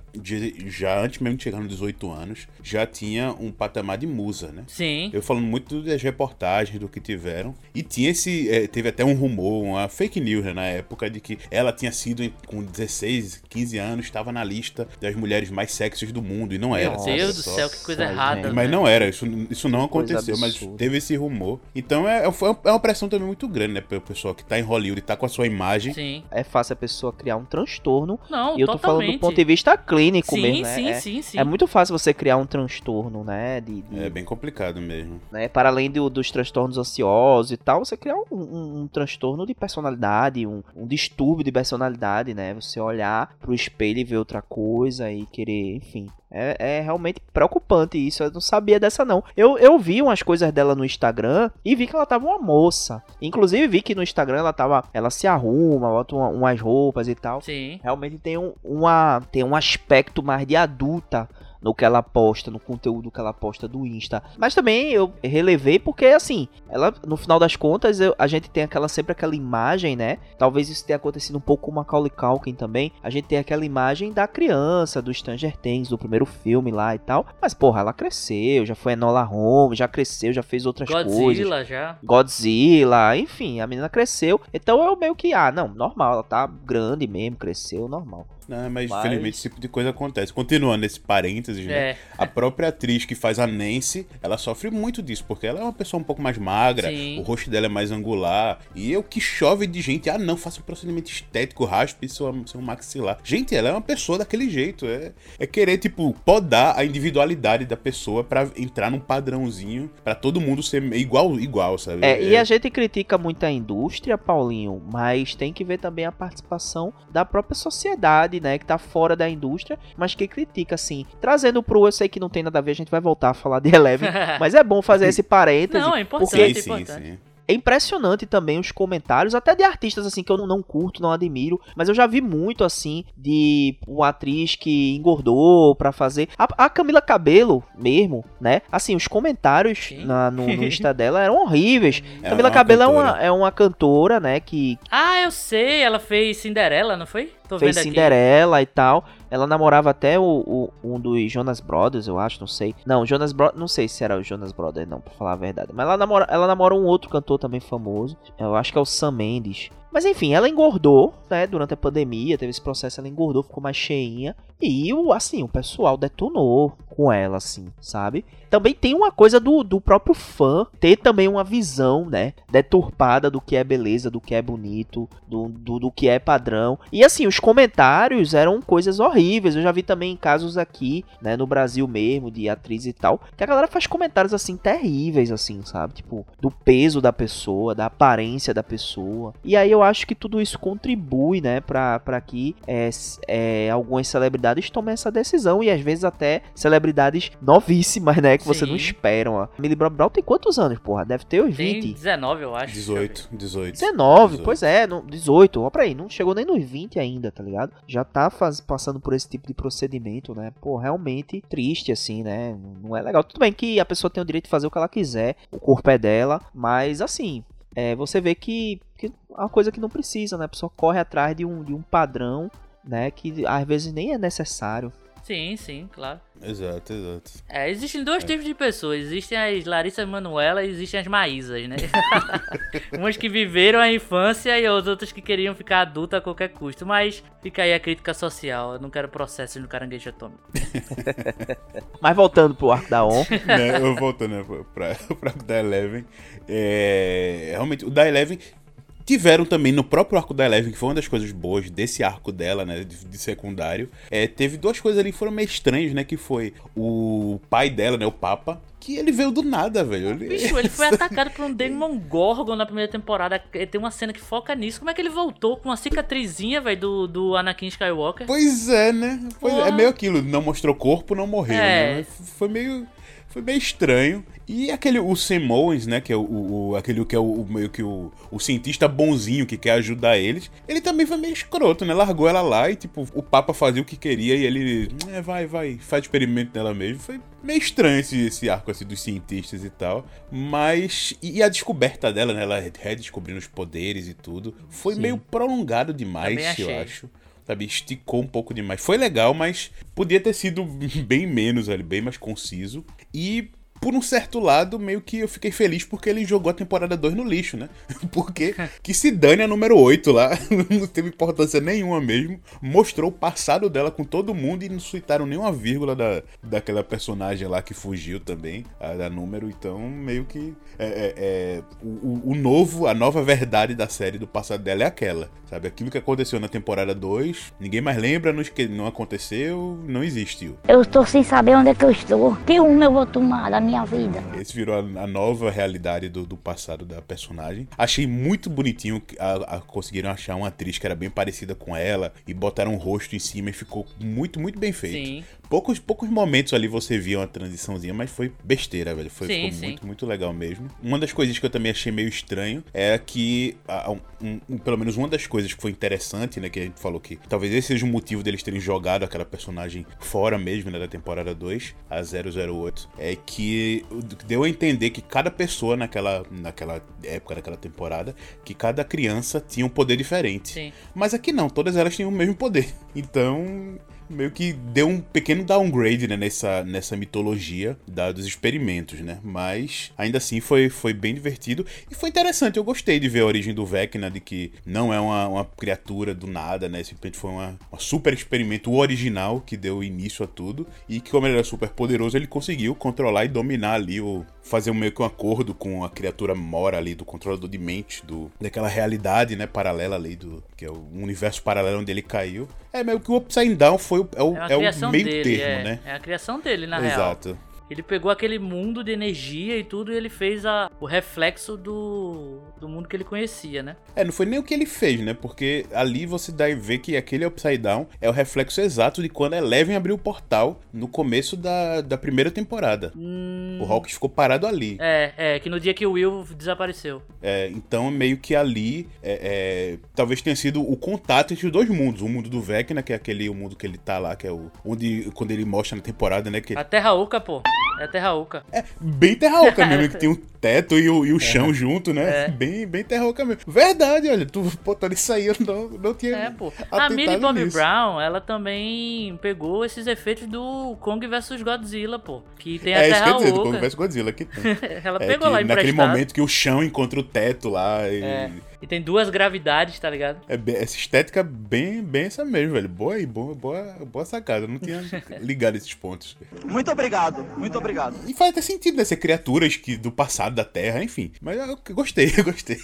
já antes mesmo de chegar nos 18 anos, já tinha um patamar de musa, né? Sim. Eu falando muito das reportagens do que tiveram. E tinha esse. eh, teve até um rumor, uma fake news né, na época, de que ela tinha sido, com 16, 15 anos, estava na lista das mulheres mais sexys do mundo. E não era. Meu? Deus do céu, que coisa errada. Mas né? não era, isso, isso não aconteceu, mas teve esse rumor. Então é, foi- é uma pressão também muito grande, né? Pelo pessoal que tá em Hollywood e tá com a sua imagem. Sim. É fácil a pessoa criar um transtorno. Não, E eu tô falando totalmente. do ponto de vista clínico sim, mesmo, né? sim, é, sim, sim. é muito fácil você criar um transtorno, né? De, de- É bem complicado mesmo. né, para além do- dos transtornos ansiosos e tal, você criar um, um- um transtorno de personalidade, um, um distúrbio de personalidade, né? Você olhar pro espelho e ver outra coisa e querer, enfim. É, é realmente preocupante isso. Eu não sabia dessa, não. Eu, eu vi umas coisas dela no Instagram e vi que ela tava uma moça. Inclusive, vi que no Instagram ela tava. Ela se arruma, bota uma- umas roupas e tal. Sim. Realmente tem um, uma, tem um aspecto mais de adulta no que ela posta, no conteúdo que ela posta do Insta. Mas também eu relevei porque, assim, ela, no final das contas, eu- a gente tem aquela sempre aquela imagem, né? Talvez isso tenha acontecido um pouco com Macaulay Culkin também. A gente tem aquela imagem da criança, do Stranger Things, do primeiro filme lá e tal. Mas, porra, ela cresceu, já foi Enola Holmes, já cresceu, já fez outras coisas. Godzilla já. Godzilla, enfim, a menina cresceu. Então eu meio que, ah, não, normal, ela tá grande mesmo, cresceu, normal. Não, mas, Mas- infelizmente esse tipo de coisa acontece. Continuando esse parênteses, né? É. A própria atriz que faz a Nancy, ela sofre muito disso, porque ela é uma pessoa um pouco mais magra, Sim. o rosto dela é mais angular. E é o que chove de gente, ah não, faça um procedimento estético, raspe seu, seu maxilar. Gente, ela é uma pessoa daquele jeito. É, é querer, tipo, podar a individualidade da pessoa pra entrar num padrãozinho, pra todo mundo ser igual, igual, sabe? É, e a gente critica muito a indústria, Paulinho, mas tem que ver também a participação da própria sociedade, né, que tá fora da indústria, mas que critica, assim. Trazendo pro, eu sei que não tem nada a ver, a gente vai voltar a falar de Eleven, mas é bom fazer esse parêntese, Não, é importante. porque Sim, sim, importante. sim. é impressionante também os comentários, até de artistas assim que eu não, curto, não admiro, mas eu já vi muito assim de uma atriz que engordou pra fazer. A, a Camila Cabelo mesmo, né? Assim, os comentários na- no, no Insta dela eram horríveis. É Camila uma Cabelo é uma, cantora. é uma cantora, né? Que Ah, eu sei, ela fez Cinderela, não foi? Tô fez vendo aqui. Cinderela e tal. Ela namorava até o, o- um dos Jonas Brothers, eu acho, não sei. Não, Jonas Brothers, não sei se era o Jonas Brothers, não, pra falar a verdade. Mas ela namora, ela namora um outro cantor também famoso. Eu acho que é o Sam Mendes. Mas enfim, ela engordou, né? Durante a pandemia, teve esse processo, ela engordou, ficou mais cheinha. E o, assim, o pessoal detonou com ela, assim, sabe? Também tem uma coisa do, do próprio fã ter também uma visão, né? Deturpada do que é beleza, do que é bonito, do, do, do que é padrão. E assim, os comentários eram coisas horríveis. Eu já vi também casos aqui, né, no Brasil mesmo, de atriz e tal, que a galera faz comentários assim terríveis, assim, sabe? Tipo, do peso da pessoa, da aparência da pessoa. E aí eu acho que tudo isso contribui, né, pra, pra que é, é, algumas celebridades tomem essa decisão. E às vezes até celebridades novíssimas, né, que você não Sim. espera. Ó. Millie Brown Brown tem quantos anos, porra? Deve ter uns Tem 20. 19, eu acho. 18, 18. 19, pois é, não, 18, ó pra aí, não chegou nem nos 20 ainda, tá ligado? Já tá faz- passando por esse tipo de procedimento, né? Pô, realmente triste, assim, né? Não é legal. Tudo bem que a pessoa tem o direito de fazer o que ela quiser, o corpo é dela, mas assim, é, você vê que, que é uma coisa que não precisa, né? A pessoa corre atrás de um, de um padrão, né? Que às vezes nem é necessário. Sim, sim, claro. Exato, exato. É, existem dois tipos de pessoas. Existem as Larissa Manoela e existem as Maísas, né? Umas que viveram a infância e as outras que queriam ficar adulta a qualquer custo. Mas fica aí a crítica social. Eu não quero processos no caranguejo atômico. Mas voltando pro arco da On, né, eu voltando né, pra, pra o da Eleven. É, realmente, o da Eleven tiveram também no próprio arco da Eleven, que foi uma das coisas boas desse arco dela, né, de, de secundário. É, teve duas coisas ali que foram meio estranhas, né, que foi o pai dela, né, o Papa, que ele veio do nada, velho. Ele- Bicho, ele foi atacado por um Demon Gorgon na primeira temporada. Tem uma cena que foca nisso. Como é que ele voltou com uma cicatrizinha, velho, do, do Anakin Skywalker? Pois é, né? Pois é, é meio aquilo, não mostrou corpo, não morreu, É. né? Foi meio. Foi meio estranho. E aquele, o Sam Owens, né? Que é o, o- aquele que é o, meio que o, o cientista bonzinho que quer ajudar eles. Ele também foi meio escroto, né? Largou ela lá e, tipo, o Papa fazia o que queria e ele. É, vai, vai, faz experimento nela mesmo. Foi meio estranho esse, esse arco assim dos cientistas e tal. Mas. E, a descoberta dela, né? Ela redescobrindo os poderes e tudo. Foi Sim. meio prolongado demais, eu acho sabe, esticou um pouco demais. Foi legal, mas podia ter sido bem menos ali, bem mais conciso. E por um certo lado, meio que eu fiquei feliz porque ele jogou a temporada 2 no lixo, né? Porque que se dane a número 8 lá, não teve importância nenhuma mesmo. Mostrou o passado dela com todo mundo e não suitaram nenhuma vírgula da, daquela personagem lá que fugiu também, a da número. Então, meio que é, é- é, o, o- novo, a nova verdade da série do passado dela é aquela, sabe? Aquilo que aconteceu na temporada 2, ninguém mais lembra, não, esque- não aconteceu, não existiu. Eu estou sem saber onde é que eu estou. Que rumo eu vou tomar da minha vida? Esse virou a, a nova realidade do, do passado da personagem. Achei muito bonitinho que a, a- conseguiram achar uma atriz que era bem parecida com ela e botaram um rosto em cima e ficou muito, muito bem feito. Sim. Poucos, poucos momentos ali você via uma transiçãozinha, mas foi besteira, velho. Foi, Sim, sim. muito, muito legal mesmo. Uma das coisas que eu também achei meio estranho é que, ah, um- um- pelo menos uma das coisas que foi interessante, né, que a gente falou que talvez esse seja o motivo deles terem jogado aquela personagem fora mesmo, né, da temporada 2, a 008, é que deu a entender que cada pessoa naquela, naquela época, naquela temporada, que cada criança tinha um poder diferente. Sim. Mas aqui não, todas elas tinham o mesmo poder. Então, meio que deu um pequeno downgrade né, nessa, nessa mitologia da, dos experimentos, né? Mas ainda assim foi, foi bem divertido e foi interessante. Eu gostei de ver a origem do Vecna, de que não é uma, uma criatura do nada, né? Simplesmente foi uma, uma super experimento original que deu início a tudo e que, como ele era super poderoso, ele conseguiu controlar e dominar ali o. fazer um meio que um acordo com a criatura mora ali do controlador de mente, do, daquela realidade, né? Paralela ali do. que é o universo paralelo onde ele caiu. É meio que o Upside Down foi o, é o, É é o meio dele, termo, é, né? é a criação dele, na real. Exato. Ele pegou aquele mundo de energia e tudo e ele fez a, o reflexo do, do mundo que ele conhecia, né? É, não foi nem o que ele fez, né? Porque ali você dá e vê que aquele Upside Down é o reflexo exato de quando a Eleven abriu o portal no começo da, da primeira temporada. Hum, O Hawkins ficou parado ali. é, é, que no dia que o Will desapareceu. É, então, meio que ali, é, é, talvez tenha sido o contato entre os dois mundos. O mundo do Vecna, que é aquele o mundo que ele tá lá, que é o. Onde, quando ele mostra na temporada, né? Que A Terra Oca, pô. É Terra Oca. é bem terra-oca mesmo, que tem o teto e o, e o chão junto, né? É. Bem, bem terra-oca mesmo. Verdade, olha, tu botando isso aí, eu não, não tinha. É, pô. A Millie Bobby nisso. Brown, ela também pegou esses efeitos do Kong vs Godzilla, pô. Que tem a É, isso Terra quer dizer, do Oca. Kong vs Godzilla que tem. ela É, pegou que lá naquele emprestado. momento que o chão encontra o teto lá. E... É. E tem duas gravidades, tá ligado? É bem- essa estética bem, bem essa mesmo, velho. Boa aí, boa, boa, boa sacada. Eu não tinha ligado esses pontos. Muito obrigado, muito obrigado. E faz até sentido, né? Ser criaturas que, do passado da Terra, enfim. Mas eu gostei, eu gostei.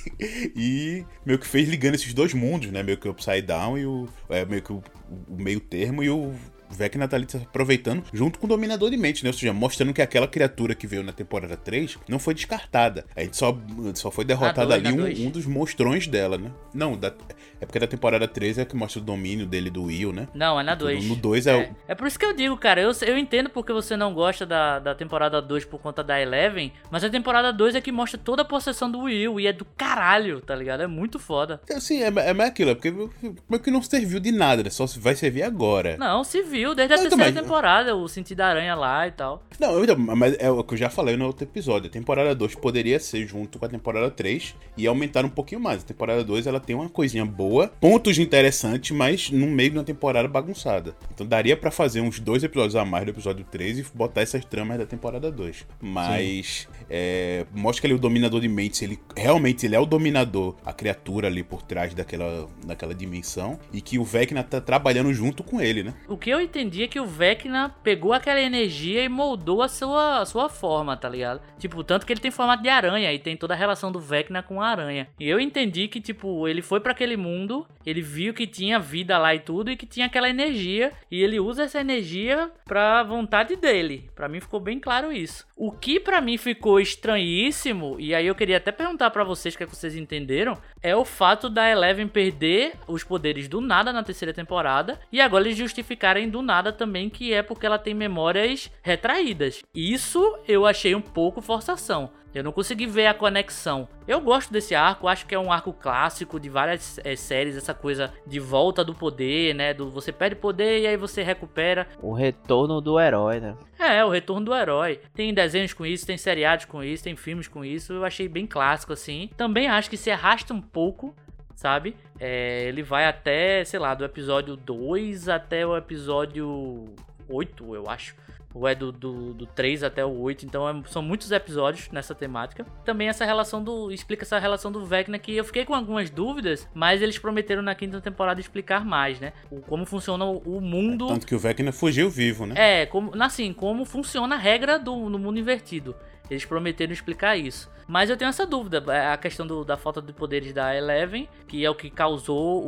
E meio que fez ligando esses dois mundos, né? Meio que o Upside Down e o. É, meio que o, o meio termo e o. Tá ali se aproveitando junto com o Dominador de Mente, né? Ou seja, mostrando que aquela criatura que veio na temporada 3 não foi descartada. A gente só, só foi dois, ali um, um dos monstrões dela, né? Não, da- é porque da temporada 3 é que mostra o domínio dele do Will, né? Não, é na 2. No 2 é, o. É, é por isso que eu digo, cara, eu, eu entendo porque você não gosta da, da temporada 2 por conta da Eleven, mas a temporada 2 é que mostra toda a possessão do Will e é do caralho, tá ligado? É muito foda. Assim, é, é mais aquilo, é porque meio que não serviu de nada, né? Só vai servir agora. Não, se viu desde a Não, então, terceira temporada, o sentido da aranha lá e tal. Não, então, mas é o que eu já falei no outro episódio. A temporada 2 poderia ser junto com a temporada 3 e aumentar um pouquinho mais. A temporada 2 ela tem uma coisinha boa, pontos interessantes, mas no meio de uma temporada bagunçada. Então daria pra fazer uns dois episódios a mais do episódio 3 e botar essas tramas da temporada 2. Mas é, mostra que ele é o dominador de mentes, ele realmente ele é o dominador, a criatura ali por trás daquela, daquela dimensão e que o Vecna tá trabalhando junto com ele, né? O que eu entendi que o Vecna pegou aquela energia e moldou a sua, a sua forma, tá ligado? Tipo, tanto que ele tem formato de aranha e tem toda a relação do Vecna com a aranha. E eu entendi que, tipo, ele foi pra aquele mundo, ele viu que tinha vida lá e tudo e que tinha aquela energia e ele usa essa energia pra vontade dele. Pra mim ficou bem claro isso. O que pra mim ficou estranhíssimo, e aí eu queria até perguntar pra vocês o que, é que vocês entenderam, é o fato da Eleven perder os poderes do nada na terceira temporada e agora eles justificarem do nada também que é porque ela tem memórias retraídas. Isso eu achei um pouco forçação. Eu não consegui ver a conexão. Eu gosto desse arco, acho que é um arco clássico de várias eh, séries, essa coisa de volta do poder, né? Do você perde poder e aí você recupera. O retorno do herói, né? É, o retorno do herói. Tem desenhos com isso, tem seriados com isso, tem filmes com isso. Eu achei bem clássico assim. Também acho que se arrasta um pouco, sabe? É, ele vai até, sei lá, do episódio 2 até o episódio 8, eu acho. Ou é do, do, do 3 até o 8, então é- são muitos episódios nessa temática. Também essa relação do. explica essa relação do Vecna que eu fiquei com algumas dúvidas, mas eles prometeram na quinta temporada explicar mais, né? O, como funciona o, o mundo. Tanto que o Vecna fugiu vivo, né? É, como, assim, como funciona a regra do no mundo invertido. Eles prometeram explicar isso. Mas eu tenho essa dúvida, é a questão do- da falta de poderes da Eleven, que é o que causou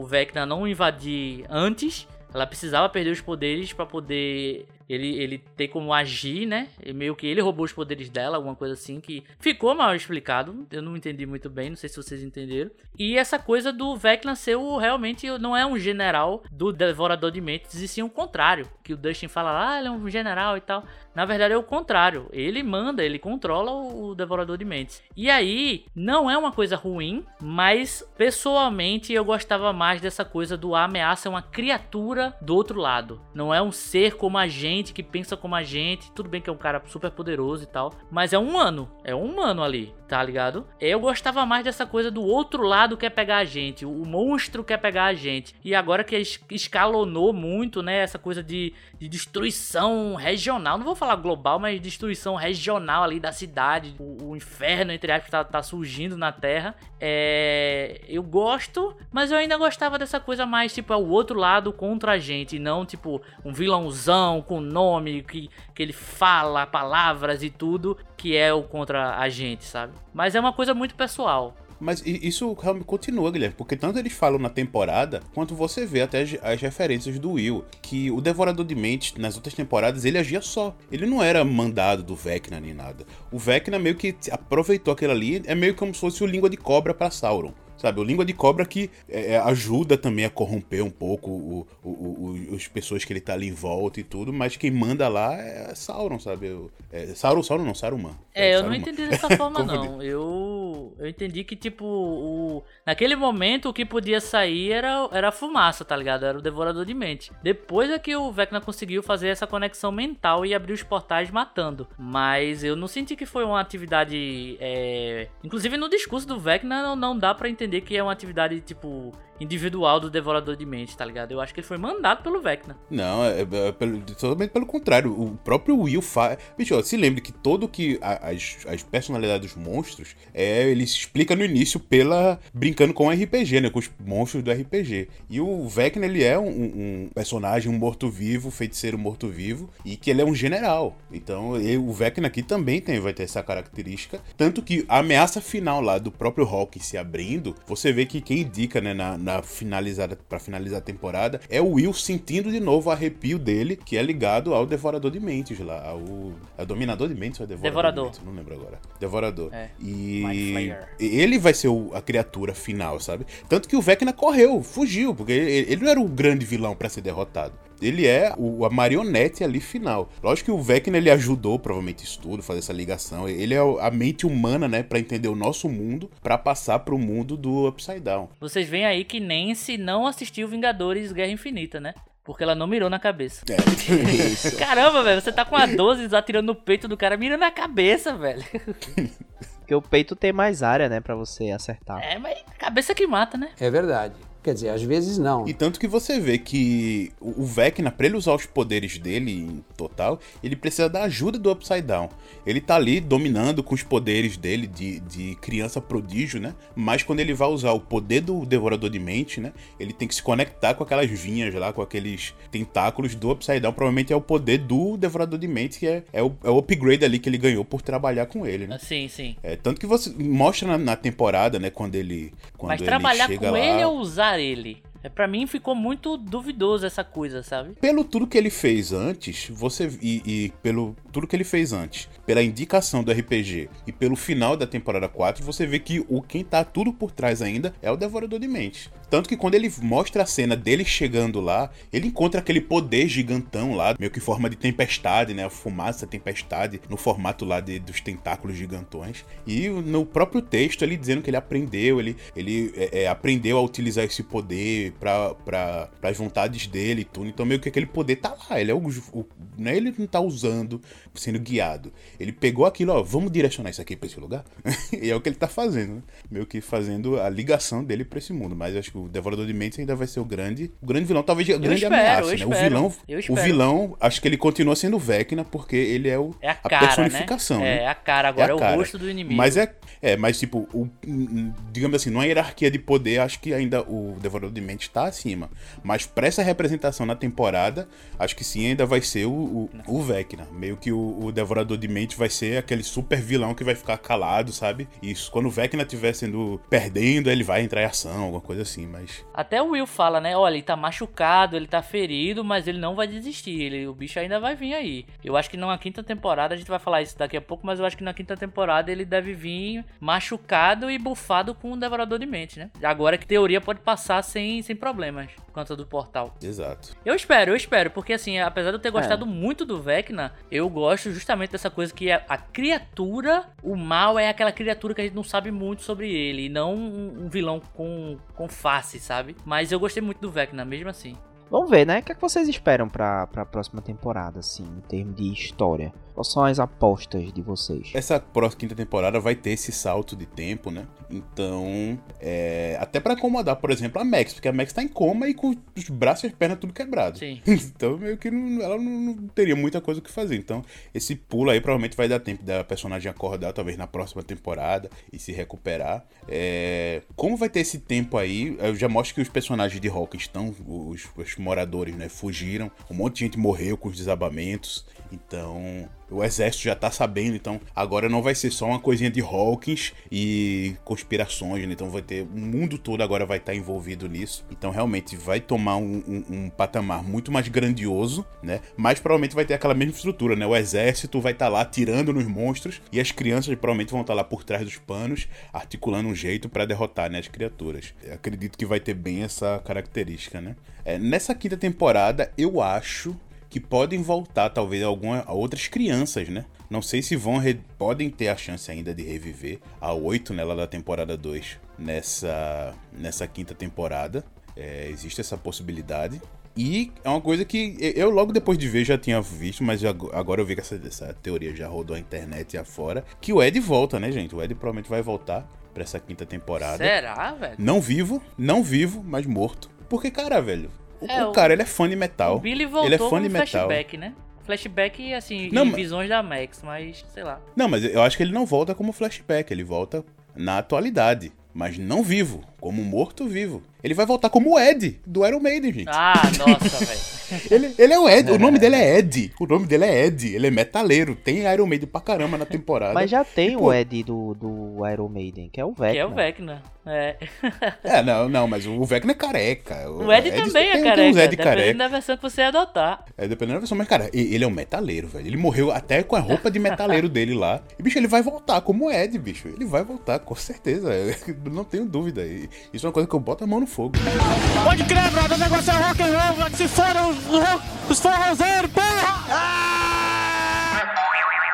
o Vecna não invadir antes. Ela precisava perder os poderes pra poder ele, ele ter como agir, né? E meio que ele roubou os poderes dela, alguma coisa assim, que ficou mal explicado. Eu não entendi muito bem, não sei se vocês entenderam. E essa coisa do Vecna ser o, realmente não é um general do Devorador de Mentes, e sim o contrário. Que o Dustin fala, ah, ele é um general e tal. Na verdade é o contrário. Ele manda, ele controla o, Devorador de Mentes. E aí, não é uma coisa ruim, mas pessoalmente eu gostava mais dessa coisa do ameaça é uma criatura do outro lado. Não é um ser como a gente gente, que pensa como a gente. Tudo bem que é um cara super poderoso e tal. Mas é um humano. É um humano ali, tá ligado? Eu gostava mais dessa coisa do outro lado quer pegar a gente. O monstro quer pegar a gente. E agora que es- escalonou muito, né? Essa coisa de, de destruição regional. Não vou falar global, mas destruição regional ali da cidade. O, o inferno, entre aspas, tá, tá surgindo na Terra. É. Eu gosto, mas eu ainda gostava dessa coisa mais, tipo, é o outro lado contra a gente. E não, tipo, um vilãozão com nome que, que ele fala palavras e tudo, que é o contra a gente, sabe? Mas é uma coisa muito pessoal. Mas isso continua, Guilherme, porque tanto eles falam na temporada, quanto você vê até as, as referências do Will, que o Devorador de Mentes, nas outras temporadas, ele agia só. Ele não era mandado do Vecna nem nada. O Vecna meio que aproveitou aquilo ali, é meio como se fosse o língua de cobra pra Sauron. Sabe, o língua de cobra que é, ajuda também a corromper um pouco o, o, o, os pessoas que ele tá ali em volta e tudo, mas quem manda lá é Sauron, sabe? É, Sauron, Sauron não, Saruman. É, eu não Saruman. entendi dessa forma, não. Eu, eu entendi que, tipo, o, naquele momento o que podia sair era, era a fumaça, tá ligado? Era o devorador de mente. Depois é que o Vecna conseguiu fazer essa conexão mental e abrir os portais matando. Mas eu não senti que foi uma atividade. é, Inclusive no discurso do Vecna não, não dá pra entender que é uma atividade, tipo, individual do devorador de mente, tá ligado? Eu acho que ele foi mandado pelo Vecna. Não, é, é pelo- totalmente pelo contrário. O próprio Will faz. Bicho, se lembre que todo que. a- as, as personalidades dos monstros, é, ele se explica no início pela. brincando com o RPG, né? Com os monstros do RPG. E o Vecna, ele é um, um personagem, um morto-vivo, feiticeiro morto-vivo, e que ele é um general. Então, ele- o Vecna aqui também tem, vai ter essa característica. Tanto que a ameaça final lá do próprio Hulk se abrindo, você vê que quem indica, né, na, na finalizada, pra finalizar a temporada, é o Will sentindo de novo o arrepio dele, que é ligado ao Devorador de Mentes lá, ao, é o Dominador de Mentes ou é Devorador? Devorador. De Mentes? Não lembro agora. Devorador. É. E ele vai ser o- a criatura final, sabe? Tanto que o Vecna correu, fugiu, porque ele, ele não era o grande vilão pra ser derrotado. Ele é o- a marionete ali final. Lógico que o Vecna ele ajudou provavelmente isso tudo, fazer essa ligação. Ele é a mente humana, né, Pra entender o nosso mundo, pra passar pro mundo do Upside Down. Vocês veem aí que Nancy não assistiu Vingadores Guerra Infinita, né? Porque ela não mirou na cabeça. É. Caramba, velho, você tá com a 12 atirando no peito do cara, mira na cabeça, velho. Porque o peito tem mais área, né, pra você acertar. É, mas a cabeça que mata, né? É verdade. Quer dizer, às vezes não. E tanto que você vê que o Vecna, pra ele usar os poderes dele em total, ele precisa da ajuda do Upside Down. Ele tá ali dominando com os poderes dele de, de criança prodígio, né? Mas quando ele vai usar o poder do Devorador de Mente, né? Ele tem que se conectar com aquelas vinhas lá, com aqueles tentáculos do Upside Down. Provavelmente é o poder do Devorador de Mente, que é, é, o, é o upgrade ali que ele ganhou por trabalhar com ele, né? Sim, sim. É, tanto que você mostra na, na temporada, né? Quando ele. Quando Mas ele trabalhar chega com lá, ele ou usar ele? É, pra mim ficou muito duvidoso essa coisa, sabe? pelo tudo que ele fez antes, você e, e pelo tudo que ele fez antes, pela indicação do RPG e pelo final da temporada 4, você vê que o quem tá tudo por trás ainda é o Devorador de Mentes. Tanto que quando ele mostra a cena dele chegando lá, ele encontra aquele poder gigantão lá, meio que em forma de tempestade, né? A fumaça tempestade no formato lá de- dos tentáculos gigantões. E no próprio texto ele dizendo que ele aprendeu, ele, ele é, é, aprendeu a utilizar esse poder para pra, as vontades dele e tudo. Então meio que aquele poder tá lá, ele é o, o não é ele não tá usando, sendo guiado. Ele pegou aquilo, ó, vamos direcionar isso aqui pra esse lugar. e é o que ele tá fazendo, né? Meio que fazendo a ligação dele pra esse mundo. Mas acho que o Devorador de Mentes ainda vai ser o grande, o grande vilão, talvez a grande espero, ameaça, né? espero, o vilão, o vilão, acho que ele continua sendo o Vecna porque ele é o É a cara, personificação, né? né? É a cara, agora é, a o cara. rosto do inimigo. Mas é, é, mas tipo, o, digamos assim, numa hierarquia de poder, acho que ainda o Devorador de Mente tá acima. Mas pra essa representação na temporada, acho que sim, ainda vai ser o, o, o Vecna. Meio que o, o Devorador de Mente vai ser aquele super vilão que vai ficar calado, sabe? Isso, quando o Vecna estiver sendo perdendo, ele vai entrar em ação, alguma coisa assim, mas Até o Will fala, né? Olha, ele tá machucado, ele tá ferido, mas ele não vai desistir. Ele, o bicho ainda vai vir aí. Eu acho que na quinta temporada, a gente vai falar isso daqui a pouco, mas eu acho que na quinta temporada ele deve vir machucado e bufado com o Devorador de Mente, né? Agora que teoria pode passar sem, sem problemas por conta do portal. exato. Eu espero, eu espero, porque assim, apesar de eu ter gostado muito do Vecna, eu gosto justamente dessa coisa que a, a criatura, o mal é aquela criatura que a gente não sabe muito sobre ele, e não um, um vilão com, com face, sabe? Mas eu gostei muito do Vecna, mesmo assim. Vamos ver, né? O que, é que vocês esperam pra, pra próxima temporada, assim, em termos de história? Quais são as apostas de vocês? Essa próxima quinta temporada vai ter esse salto de tempo, né? Então, é, até para acomodar, por exemplo, a Max, porque a Max tá em coma e com os braços e as pernas tudo quebrado. Sim. Então, meio que não, ela não, não teria muita coisa o que fazer. Então, esse pulo aí provavelmente vai dar tempo da personagem acordar, talvez na próxima temporada e se recuperar. É, como vai ter esse tempo aí, eu já mostro que os personagens de Hawkins estão, os, os moradores, né, fugiram. Um monte de gente morreu com os desabamentos. Então, o exército já tá sabendo, então agora não vai ser só uma coisinha de Hawkins e conspirações, né? Então vai ter. O mundo todo agora vai estar envolvido nisso. Então realmente vai tomar um, um, um, patamar muito mais grandioso, né? Mas provavelmente vai ter aquela mesma estrutura, né? O exército vai estar lá atirando nos monstros e as crianças provavelmente vão estar lá por trás dos panos, articulando um jeito para derrotar né, as criaturas. Eu acredito que vai ter bem essa característica, né? É, nessa quinta temporada, eu acho que podem voltar, talvez, alguma, a outras crianças, né? Não sei se vão podem ter a chance ainda de reviver a 8 nela da temporada 2 nessa, nessa quinta temporada. É, existe essa possibilidade. E é uma coisa que eu logo depois de ver já tinha visto, mas agora eu vi que essa, essa teoria já rodou a internet afora. Que o Ed volta, né, gente? O Ed provavelmente vai voltar para essa quinta temporada. Será, velho? Não vivo, não vivo, mas morto. Porque, cara, velho, é, o, cara, ele é fã de metal. O Billy voltou ele é fã de metal. flashback, né? Flashback, assim, não, em visões da Max, mas sei lá. Não, mas eu acho que ele não volta como flashback, ele volta na atualidade. Mas não vivo, como morto-vivo. Ele vai voltar como o Ed, do Iron Maiden, gente. Ah, nossa, velho. ele, ele é o Ed, o nome dele é Ed. O nome dele é Ed, ele é metaleiro. Tem Iron Maiden pra caramba na temporada. Mas já tem o Ed do, do Iron Maiden, que é o Vecna. Que é o Vecna, é. é, não, não, mas o Vecna é careca. O, o Ed, Ed, também é careca, tem Ed dependendo careca. da versão que você adotar. É, dependendo da versão, mas cara, ele é um metaleiro, velho. Ele morreu até com a roupa de metaleiro dele lá. E, bicho, ele vai voltar como Ed, bicho. Ele vai voltar, com certeza. Eu não tenho dúvida. Isso é uma coisa que eu boto a mão no fogo. Pode crer, brother, o negócio é rock and roll, se foram os, os forrozeiros, porra! Ah!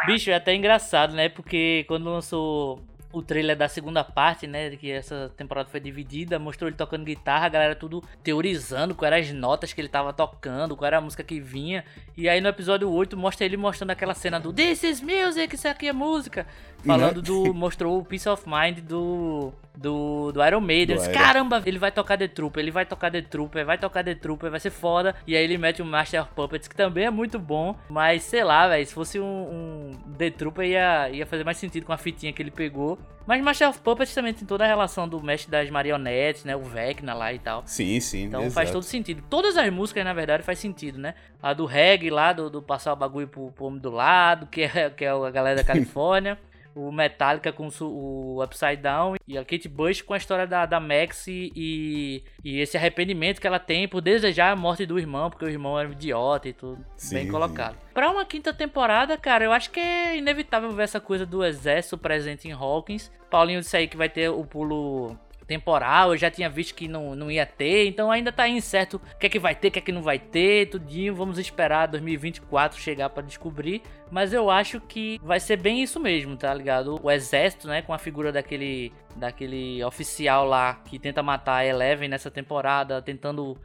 Bicho, é até engraçado, né? Porque quando lançou o trailer da segunda parte, né? Que essa temporada foi dividida, mostrou ele tocando guitarra, a galera tudo teorizando quais eram as notas que ele tava tocando, qual era a música que vinha. E aí no episódio 8 mostra ele mostrando aquela cena do This is music, isso aqui é música. Falando do. mostrou o Peace of Mind do do, do Iron Maiden. Do Iron. Caramba, ele vai tocar The Trooper, ele vai tocar The Trooper, vai tocar The Trooper, vai ser foda. E aí ele mete o Master of Puppets, que também é muito bom. Mas sei lá, velho, se fosse um, um, The Trooper ia, ia fazer mais sentido com a fitinha que ele pegou. Mas Master of Puppets também tem toda a relação do mestre das marionetes, né? O Vecna lá e tal. Sim, sim. Então exato. faz todo sentido. Todas as músicas, na verdade, faz sentido, né? A do reggae lá, do, do passar o bagulho pro, pro homem do lado, que é, que é a galera da Califórnia o Metallica com o Upside Down e a Kate Bush com a história da, da Max e, e esse arrependimento que ela tem por desejar a morte do irmão, porque o irmão era um idiota e tudo. Sim, bem colocado. Pra uma quinta temporada, cara, eu acho que é inevitável ver essa coisa do exército presente em Hawkins. Paulinho disse aí que vai ter o pulo temporal, eu já tinha visto que não, não ia ter, então ainda tá incerto o que é que vai ter, o que é que não vai ter, tudinho, vamos esperar 2024 chegar para descobrir, mas eu acho que vai ser bem isso mesmo, tá ligado? O exército, né, com a figura daquele daquele oficial lá que tenta matar a Eleven nessa temporada, tentando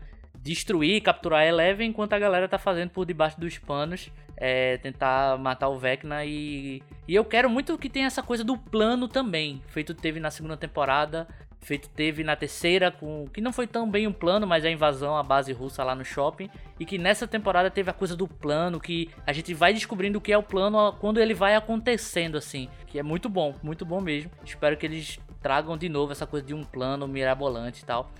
destruir, capturar a Eleven, enquanto a galera tá fazendo por debaixo dos panos, é, tentar matar o Vecna e... E eu quero muito que tenha essa coisa do plano também, feito teve na segunda temporada, feito teve na terceira com que não foi tão bem um plano, mas a invasão à base russa lá no shopping e que nessa temporada teve a coisa do plano que a gente vai descobrindo o que é o plano quando ele vai acontecendo assim, que é muito bom, muito bom mesmo. Espero que eles tragam de novo essa coisa de um plano mirabolante e tal.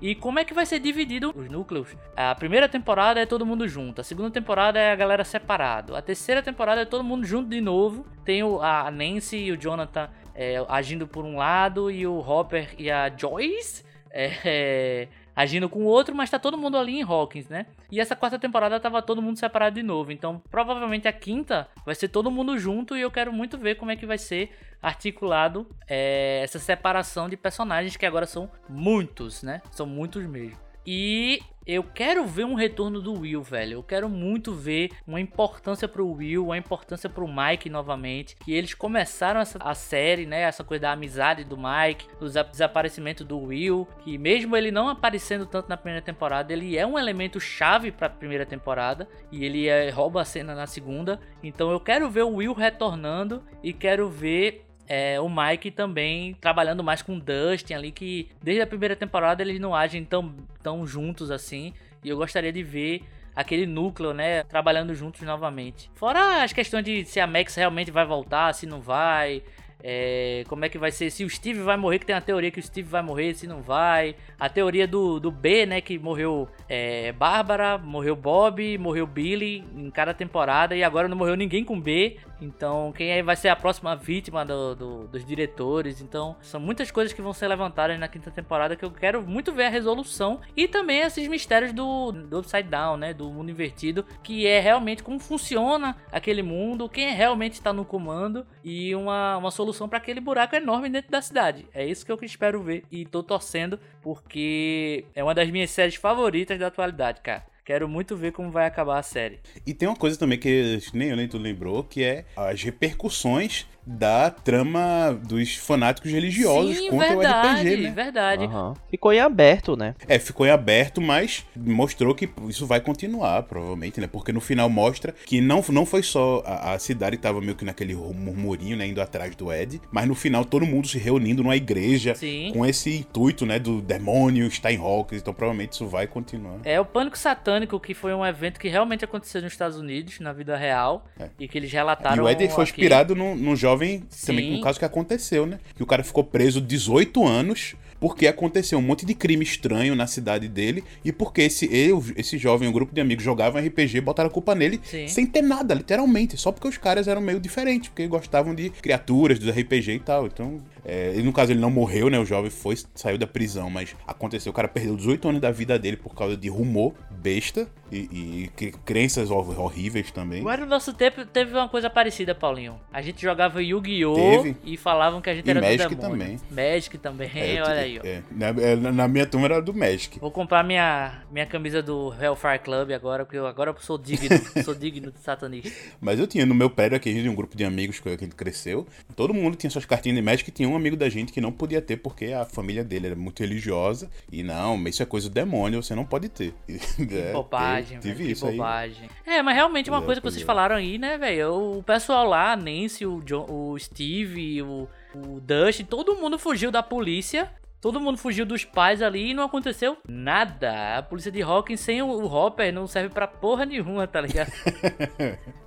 E como é que vai ser dividido os núcleos? A primeira temporada é todo mundo junto, a segunda temporada é a galera separado, a terceira temporada é todo mundo junto de novo. Tem a Nancy e o Jonathan é, agindo por um lado e o Hopper e a Joyce é, é, agindo com o outro, mas tá todo mundo ali em Hawkins, né? E essa quarta temporada tava todo mundo separado de novo. Então, provavelmente a quinta vai ser todo mundo junto e eu quero muito ver como é que vai ser articulado é, essa separação de personagens que agora são muitos, né? São muitos mesmo. E eu quero ver um retorno do Will, velho. Eu quero muito ver uma importância pro Will, uma importância pro Mike novamente. Que eles começaram essa, a série, né? Essa coisa da amizade do Mike, do desaparecimento do Will. Que mesmo ele não aparecendo tanto na primeira temporada, ele é um elemento chave pra primeira temporada. E ele é, rouba a cena na segunda. Então eu quero ver o Will retornando e quero ver é, o Mike também trabalhando mais com o Dustin ali, que desde a primeira temporada eles não agem tão, tão juntos assim. E eu gostaria de ver aquele núcleo, né, trabalhando juntos novamente. Fora as questões de se a Max realmente vai voltar, se não vai. É, como é que vai ser? Se o Steve vai morrer, que tem a teoria que o Steve vai morrer, se não vai. A teoria do, do B, né? Que morreu é, Bárbara, morreu Bob, morreu Billy em cada temporada e agora não morreu ninguém com B. Então, quem aí vai ser a próxima vítima do, do, dos diretores? Então, são muitas coisas que vão ser levantadas na quinta temporada que eu quero muito ver a resolução. E também esses mistérios do, do Upside Down, né? Do mundo invertido, que é realmente como funciona aquele mundo, quem realmente está no comando e uma, uma solução para aquele buraco enorme dentro da cidade. É isso que eu espero ver e tô torcendo porque é uma das minhas séries favoritas da atualidade, cara. Quero muito ver como vai acabar a série. E tem uma coisa também que nem eu nem tu lembrou, que é as repercussões da trama dos fanáticos religiosos Sim, contra verdade, o RPG, né? verdade. Uhum. Ficou em aberto, né? É, ficou em aberto, mas mostrou que isso vai continuar, provavelmente, né? Porque no final mostra que não, não foi só a, a cidade tava meio que naquele murmurinho, né? Indo atrás do Ed, mas no final todo mundo se reunindo numa igreja Sim. com esse intuito, né? Do demônio Steinhawkers. Então provavelmente isso vai continuar. É o Pânico Satânico, que foi um evento que realmente aconteceu nos Estados Unidos, na vida real, É. e que eles relataram. E o Ed foi aqui. inspirado num, num jovem também Sim. com um caso que aconteceu, né? Que o cara ficou preso 18 anos porque aconteceu um monte de crime estranho na cidade dele e porque esse eu, esse jovem, um grupo de amigos jogavam RPG, botaram a culpa nele Sim. sem ter nada, literalmente, só porque os caras eram meio diferentes, porque gostavam de criaturas dos RPG e tal. Então, é, e no caso ele não morreu, né? O jovem foi saiu da prisão, mas aconteceu, o cara perdeu 18 anos da vida dele por causa de rumor besta e, e cre- crenças hor- horríveis também. Agora no nosso tempo teve uma coisa parecida, Paulinho. A gente jogava Yu-Gi-Oh! E falavam que a gente E era Magic do demônio. também. Magic também, É, olha aí, ó. é, na, é, na minha turma era do Magic. Vou comprar minha, minha camisa do Hellfire Club agora, porque eu, agora eu sou digno, sou digno de satanista. Mas eu tinha no meu prédio aqui, a gente um grupo de amigos que a gente cresceu. Todo mundo tinha suas cartinhas de Magic e tinha amigo da gente que não podia ter porque a família dele era muito religiosa. E não, isso é coisa do demônio, você não pode ter. É, bobagem, velho, tive que isso aí. bobagem. É, mas realmente uma é, coisa que vocês é. falaram aí, né, velho? O pessoal lá, a Nancy, o, John, o Steve, o, o Dustin, todo mundo fugiu da polícia. Todo mundo fugiu dos pais ali e não aconteceu nada. A polícia de Hawkins sem o, o Hopper não serve pra porra nenhuma, tá ligado?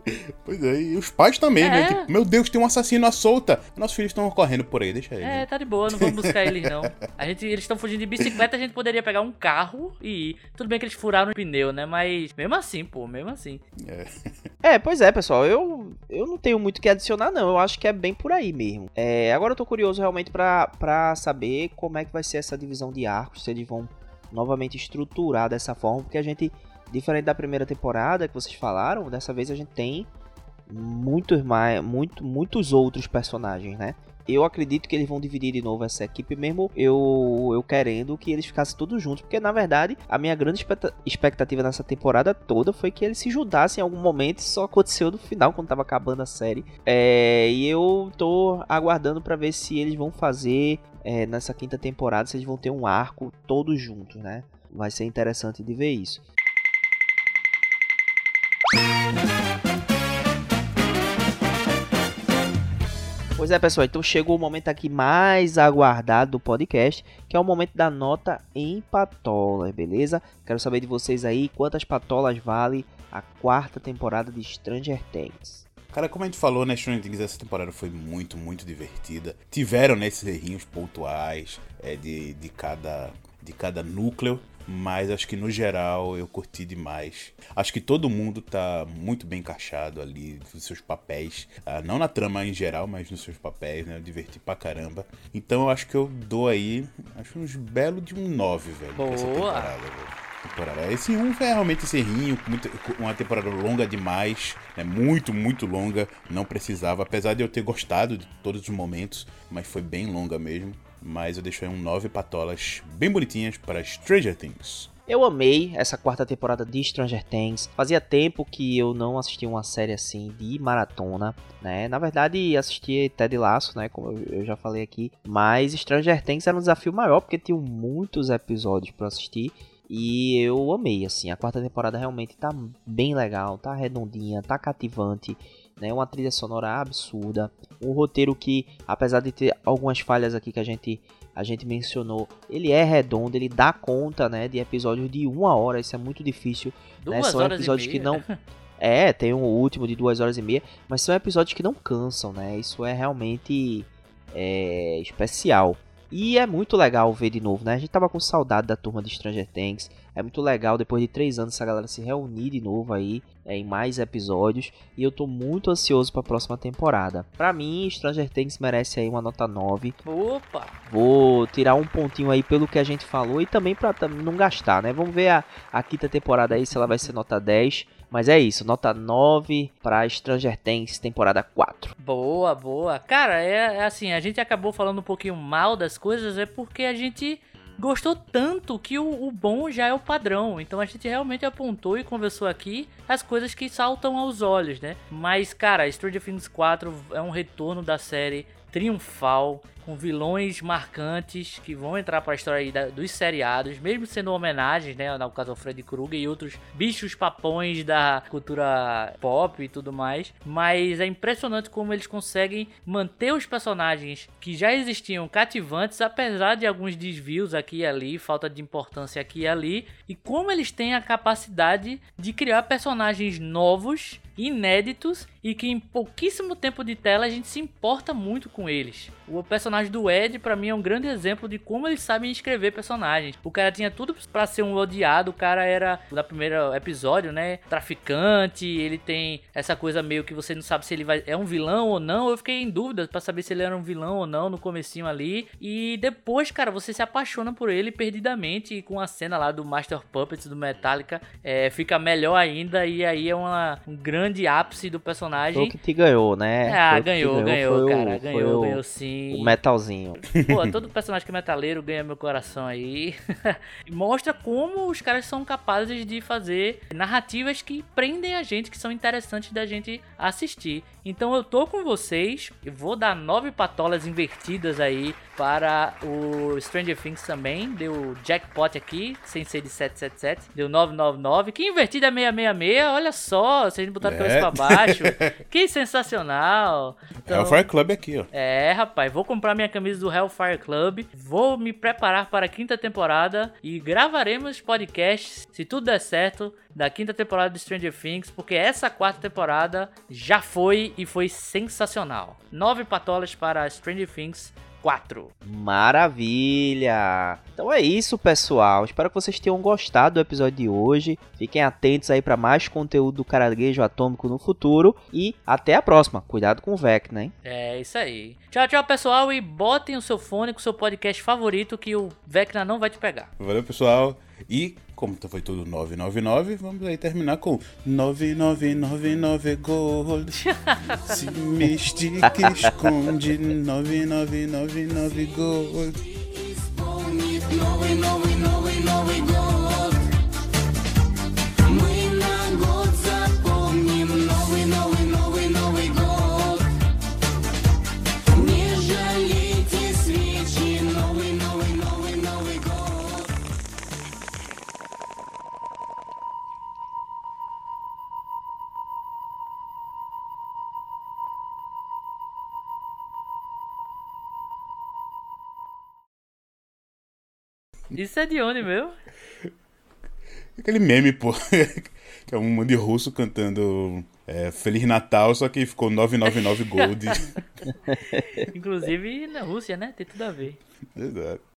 Pois é, e os pais também, É. né? Tipo, meu Deus, tem um assassino à solta. Nossos filhos estão correndo por aí, deixa aí. É, tá de boa, não vamos buscar eles não. A gente, eles estão fugindo de bicicleta, a gente poderia pegar um carro e ir. Tudo bem que eles furaram o pneu, né? Mas mesmo assim, pô, mesmo assim. É, pois é, pessoal. Eu, eu não tenho muito o que adicionar, não. Eu acho que é bem por aí mesmo. É, agora eu tô curioso realmente pra, pra saber como é que vai ser essa divisão de arcos. Se eles vão novamente estruturar dessa forma. Porque a gente, diferente da primeira temporada que vocês falaram, dessa vez a gente tem muitos, mais, muito, muitos outros personagens, né? Eu acredito que eles vão dividir de novo essa equipe, mesmo eu, eu querendo que eles ficassem todos juntos. Porque, na verdade, a minha grande expecta- expectativa nessa temporada toda foi que eles se juntassem em algum momento. Isso só aconteceu no final, quando tava acabando a série. É, e eu tô aguardando pra ver se eles vão fazer é, nessa quinta temporada, se eles vão ter um arco todos juntos, né? Vai ser interessante de ver isso. Pois é, pessoal, então chegou o momento aqui mais aguardado do podcast, que é o momento da nota em patolas, beleza? Quero saber de vocês aí quantas patolas vale a quarta temporada de Stranger Things. Cara, como a gente falou, né, Stranger Things essa temporada foi muito, muito divertida. Tiveram né, esses errinhos pontuais é, de, de, cada, de cada núcleo, mas acho que no geral eu curti demais. Acho que todo mundo tá muito bem encaixado ali nos seus papéis, ah, não na trama em geral, mas nos seus papéis, né? Eu diverti pra caramba. Então eu acho que eu dou aí, acho uns belos de um 9, velho. pra essa Boa. temporada, velho temporada. Esse 1 foi realmente esse rinho, muito- uma temporada longa demais, né? muito, muito longa, não precisava, apesar de eu ter gostado de todos os momentos, mas foi bem longa mesmo. Mas eu deixo aí um 9 patolas bem bonitinhas para Stranger Things. Eu amei essa quarta temporada de Stranger Things. Fazia tempo que eu não assistia uma série assim de maratona, né? Na verdade, assisti Ted Lasso, né? Como eu já falei aqui. Mas Stranger Things era um desafio maior porque tinha muitos episódios para assistir. E eu amei, assim. A quarta temporada realmente tá bem legal, tá redondinha, tá cativante. Né, uma trilha sonora absurda, um roteiro que, apesar de ter algumas falhas aqui que a gente a gente mencionou, ele é redondo, ele dá conta, né, de episódios de uma hora, isso é muito difícil. Duas né? São episódios que não. É, tem um último de duas horas e meia, mas são episódios que não cansam, né? Isso é realmente é, especial. E é muito legal ver de novo, né? A gente tava com saudade da turma de Stranger Things. É muito legal depois de três anos essa galera se reunir de novo aí é, em mais episódios. E eu tô muito ansioso pra próxima temporada. Pra mim, Stranger Things merece aí uma nota 9. Opa! Vou tirar um pontinho aí pelo que a gente falou e também pra não gastar, né? Vamos ver a, a quinta temporada aí se ela vai ser nota 10. Mas é isso, nota 9 pra Stranger Things temporada 4. Boa, boa. Cara, é, é assim, a gente acabou falando um pouquinho mal das coisas, é porque a gente gostou tanto que o, o bom já é o padrão. Então a gente realmente apontou e conversou aqui as coisas que saltam aos olhos, né? Mas, cara, Stranger Things 4 é um retorno da série triunfal, com vilões marcantes que vão entrar para a história da- dos seriados, mesmo sendo homenagens, né, no caso ao Freddy Krueger e outros bichos papões da cultura pop e tudo mais, mas é impressionante como eles conseguem manter os personagens que já existiam cativantes, apesar de alguns desvios aqui e ali, falta de importância aqui e ali, e como eles têm a capacidade de criar personagens novos inéditos e que em pouquíssimo tempo de tela a gente se importa muito com eles. O personagem do Ed, pra mim, é um grande exemplo de como eles sabem escrever personagens. O cara tinha tudo pra ser um odiado, o cara era, no primeiro episódio, né, traficante, ele tem essa coisa meio que você não sabe se ele vai, é um vilão ou não. Eu fiquei em dúvida pra saber se ele era um vilão ou não no comecinho ali. E depois, cara, você se apaixona por ele perdidamente e com a cena lá do Master Puppets do Metallica, é, fica melhor ainda e aí é uma, um grande ápice do personagem. Foi o que te ganhou, né? Ah, ganhou, ganhou, o- cara. Ganhou, o- ganhou sim. O metalzinho. Pô, todo personagem que é metaleiro ganha meu coração aí. E Mostra como os caras são capazes de fazer narrativas que prendem a gente, que são interessantes da gente assistir. Então eu tô com vocês, eu vou dar nove patolas invertidas aí para o Stranger Things também. Deu jackpot aqui, sem ser de 777. Deu 999. Que invertida é 666, olha só, vocês botaram a cabeça É. pra baixo. Que sensacional. É o Fire Club aqui, ó. É, rapaz, vou comprar minha camisa do Hellfire Club, vou me preparar para a quinta temporada e gravaremos podcasts, se tudo der certo, da quinta temporada de Stranger Things, porque essa quarta temporada já foi e foi sensacional. Nove patolas para Stranger Things 4. Maravilha! Então é isso, pessoal. Espero que vocês tenham gostado do episódio de hoje. Fiquem atentos aí para mais conteúdo do Caranguejo Atômico no futuro. E até a próxima. Cuidado com o Vec, né? É isso aí. Tchau, tchau, pessoal, e botem o seu fone com o seu podcast favorito que o Vecna não vai te pegar. Valeu, pessoal. E, como foi tudo 999, vamos aí terminar com 9999 Gold. Se estica, esconde 9999 Gold. Isso é de onde, meu? Aquele meme, pô. que é um monte de russo cantando é, Feliz Natal, só que ficou 999 Gold. Inclusive na Rússia, né? Tem tudo a ver. Exato.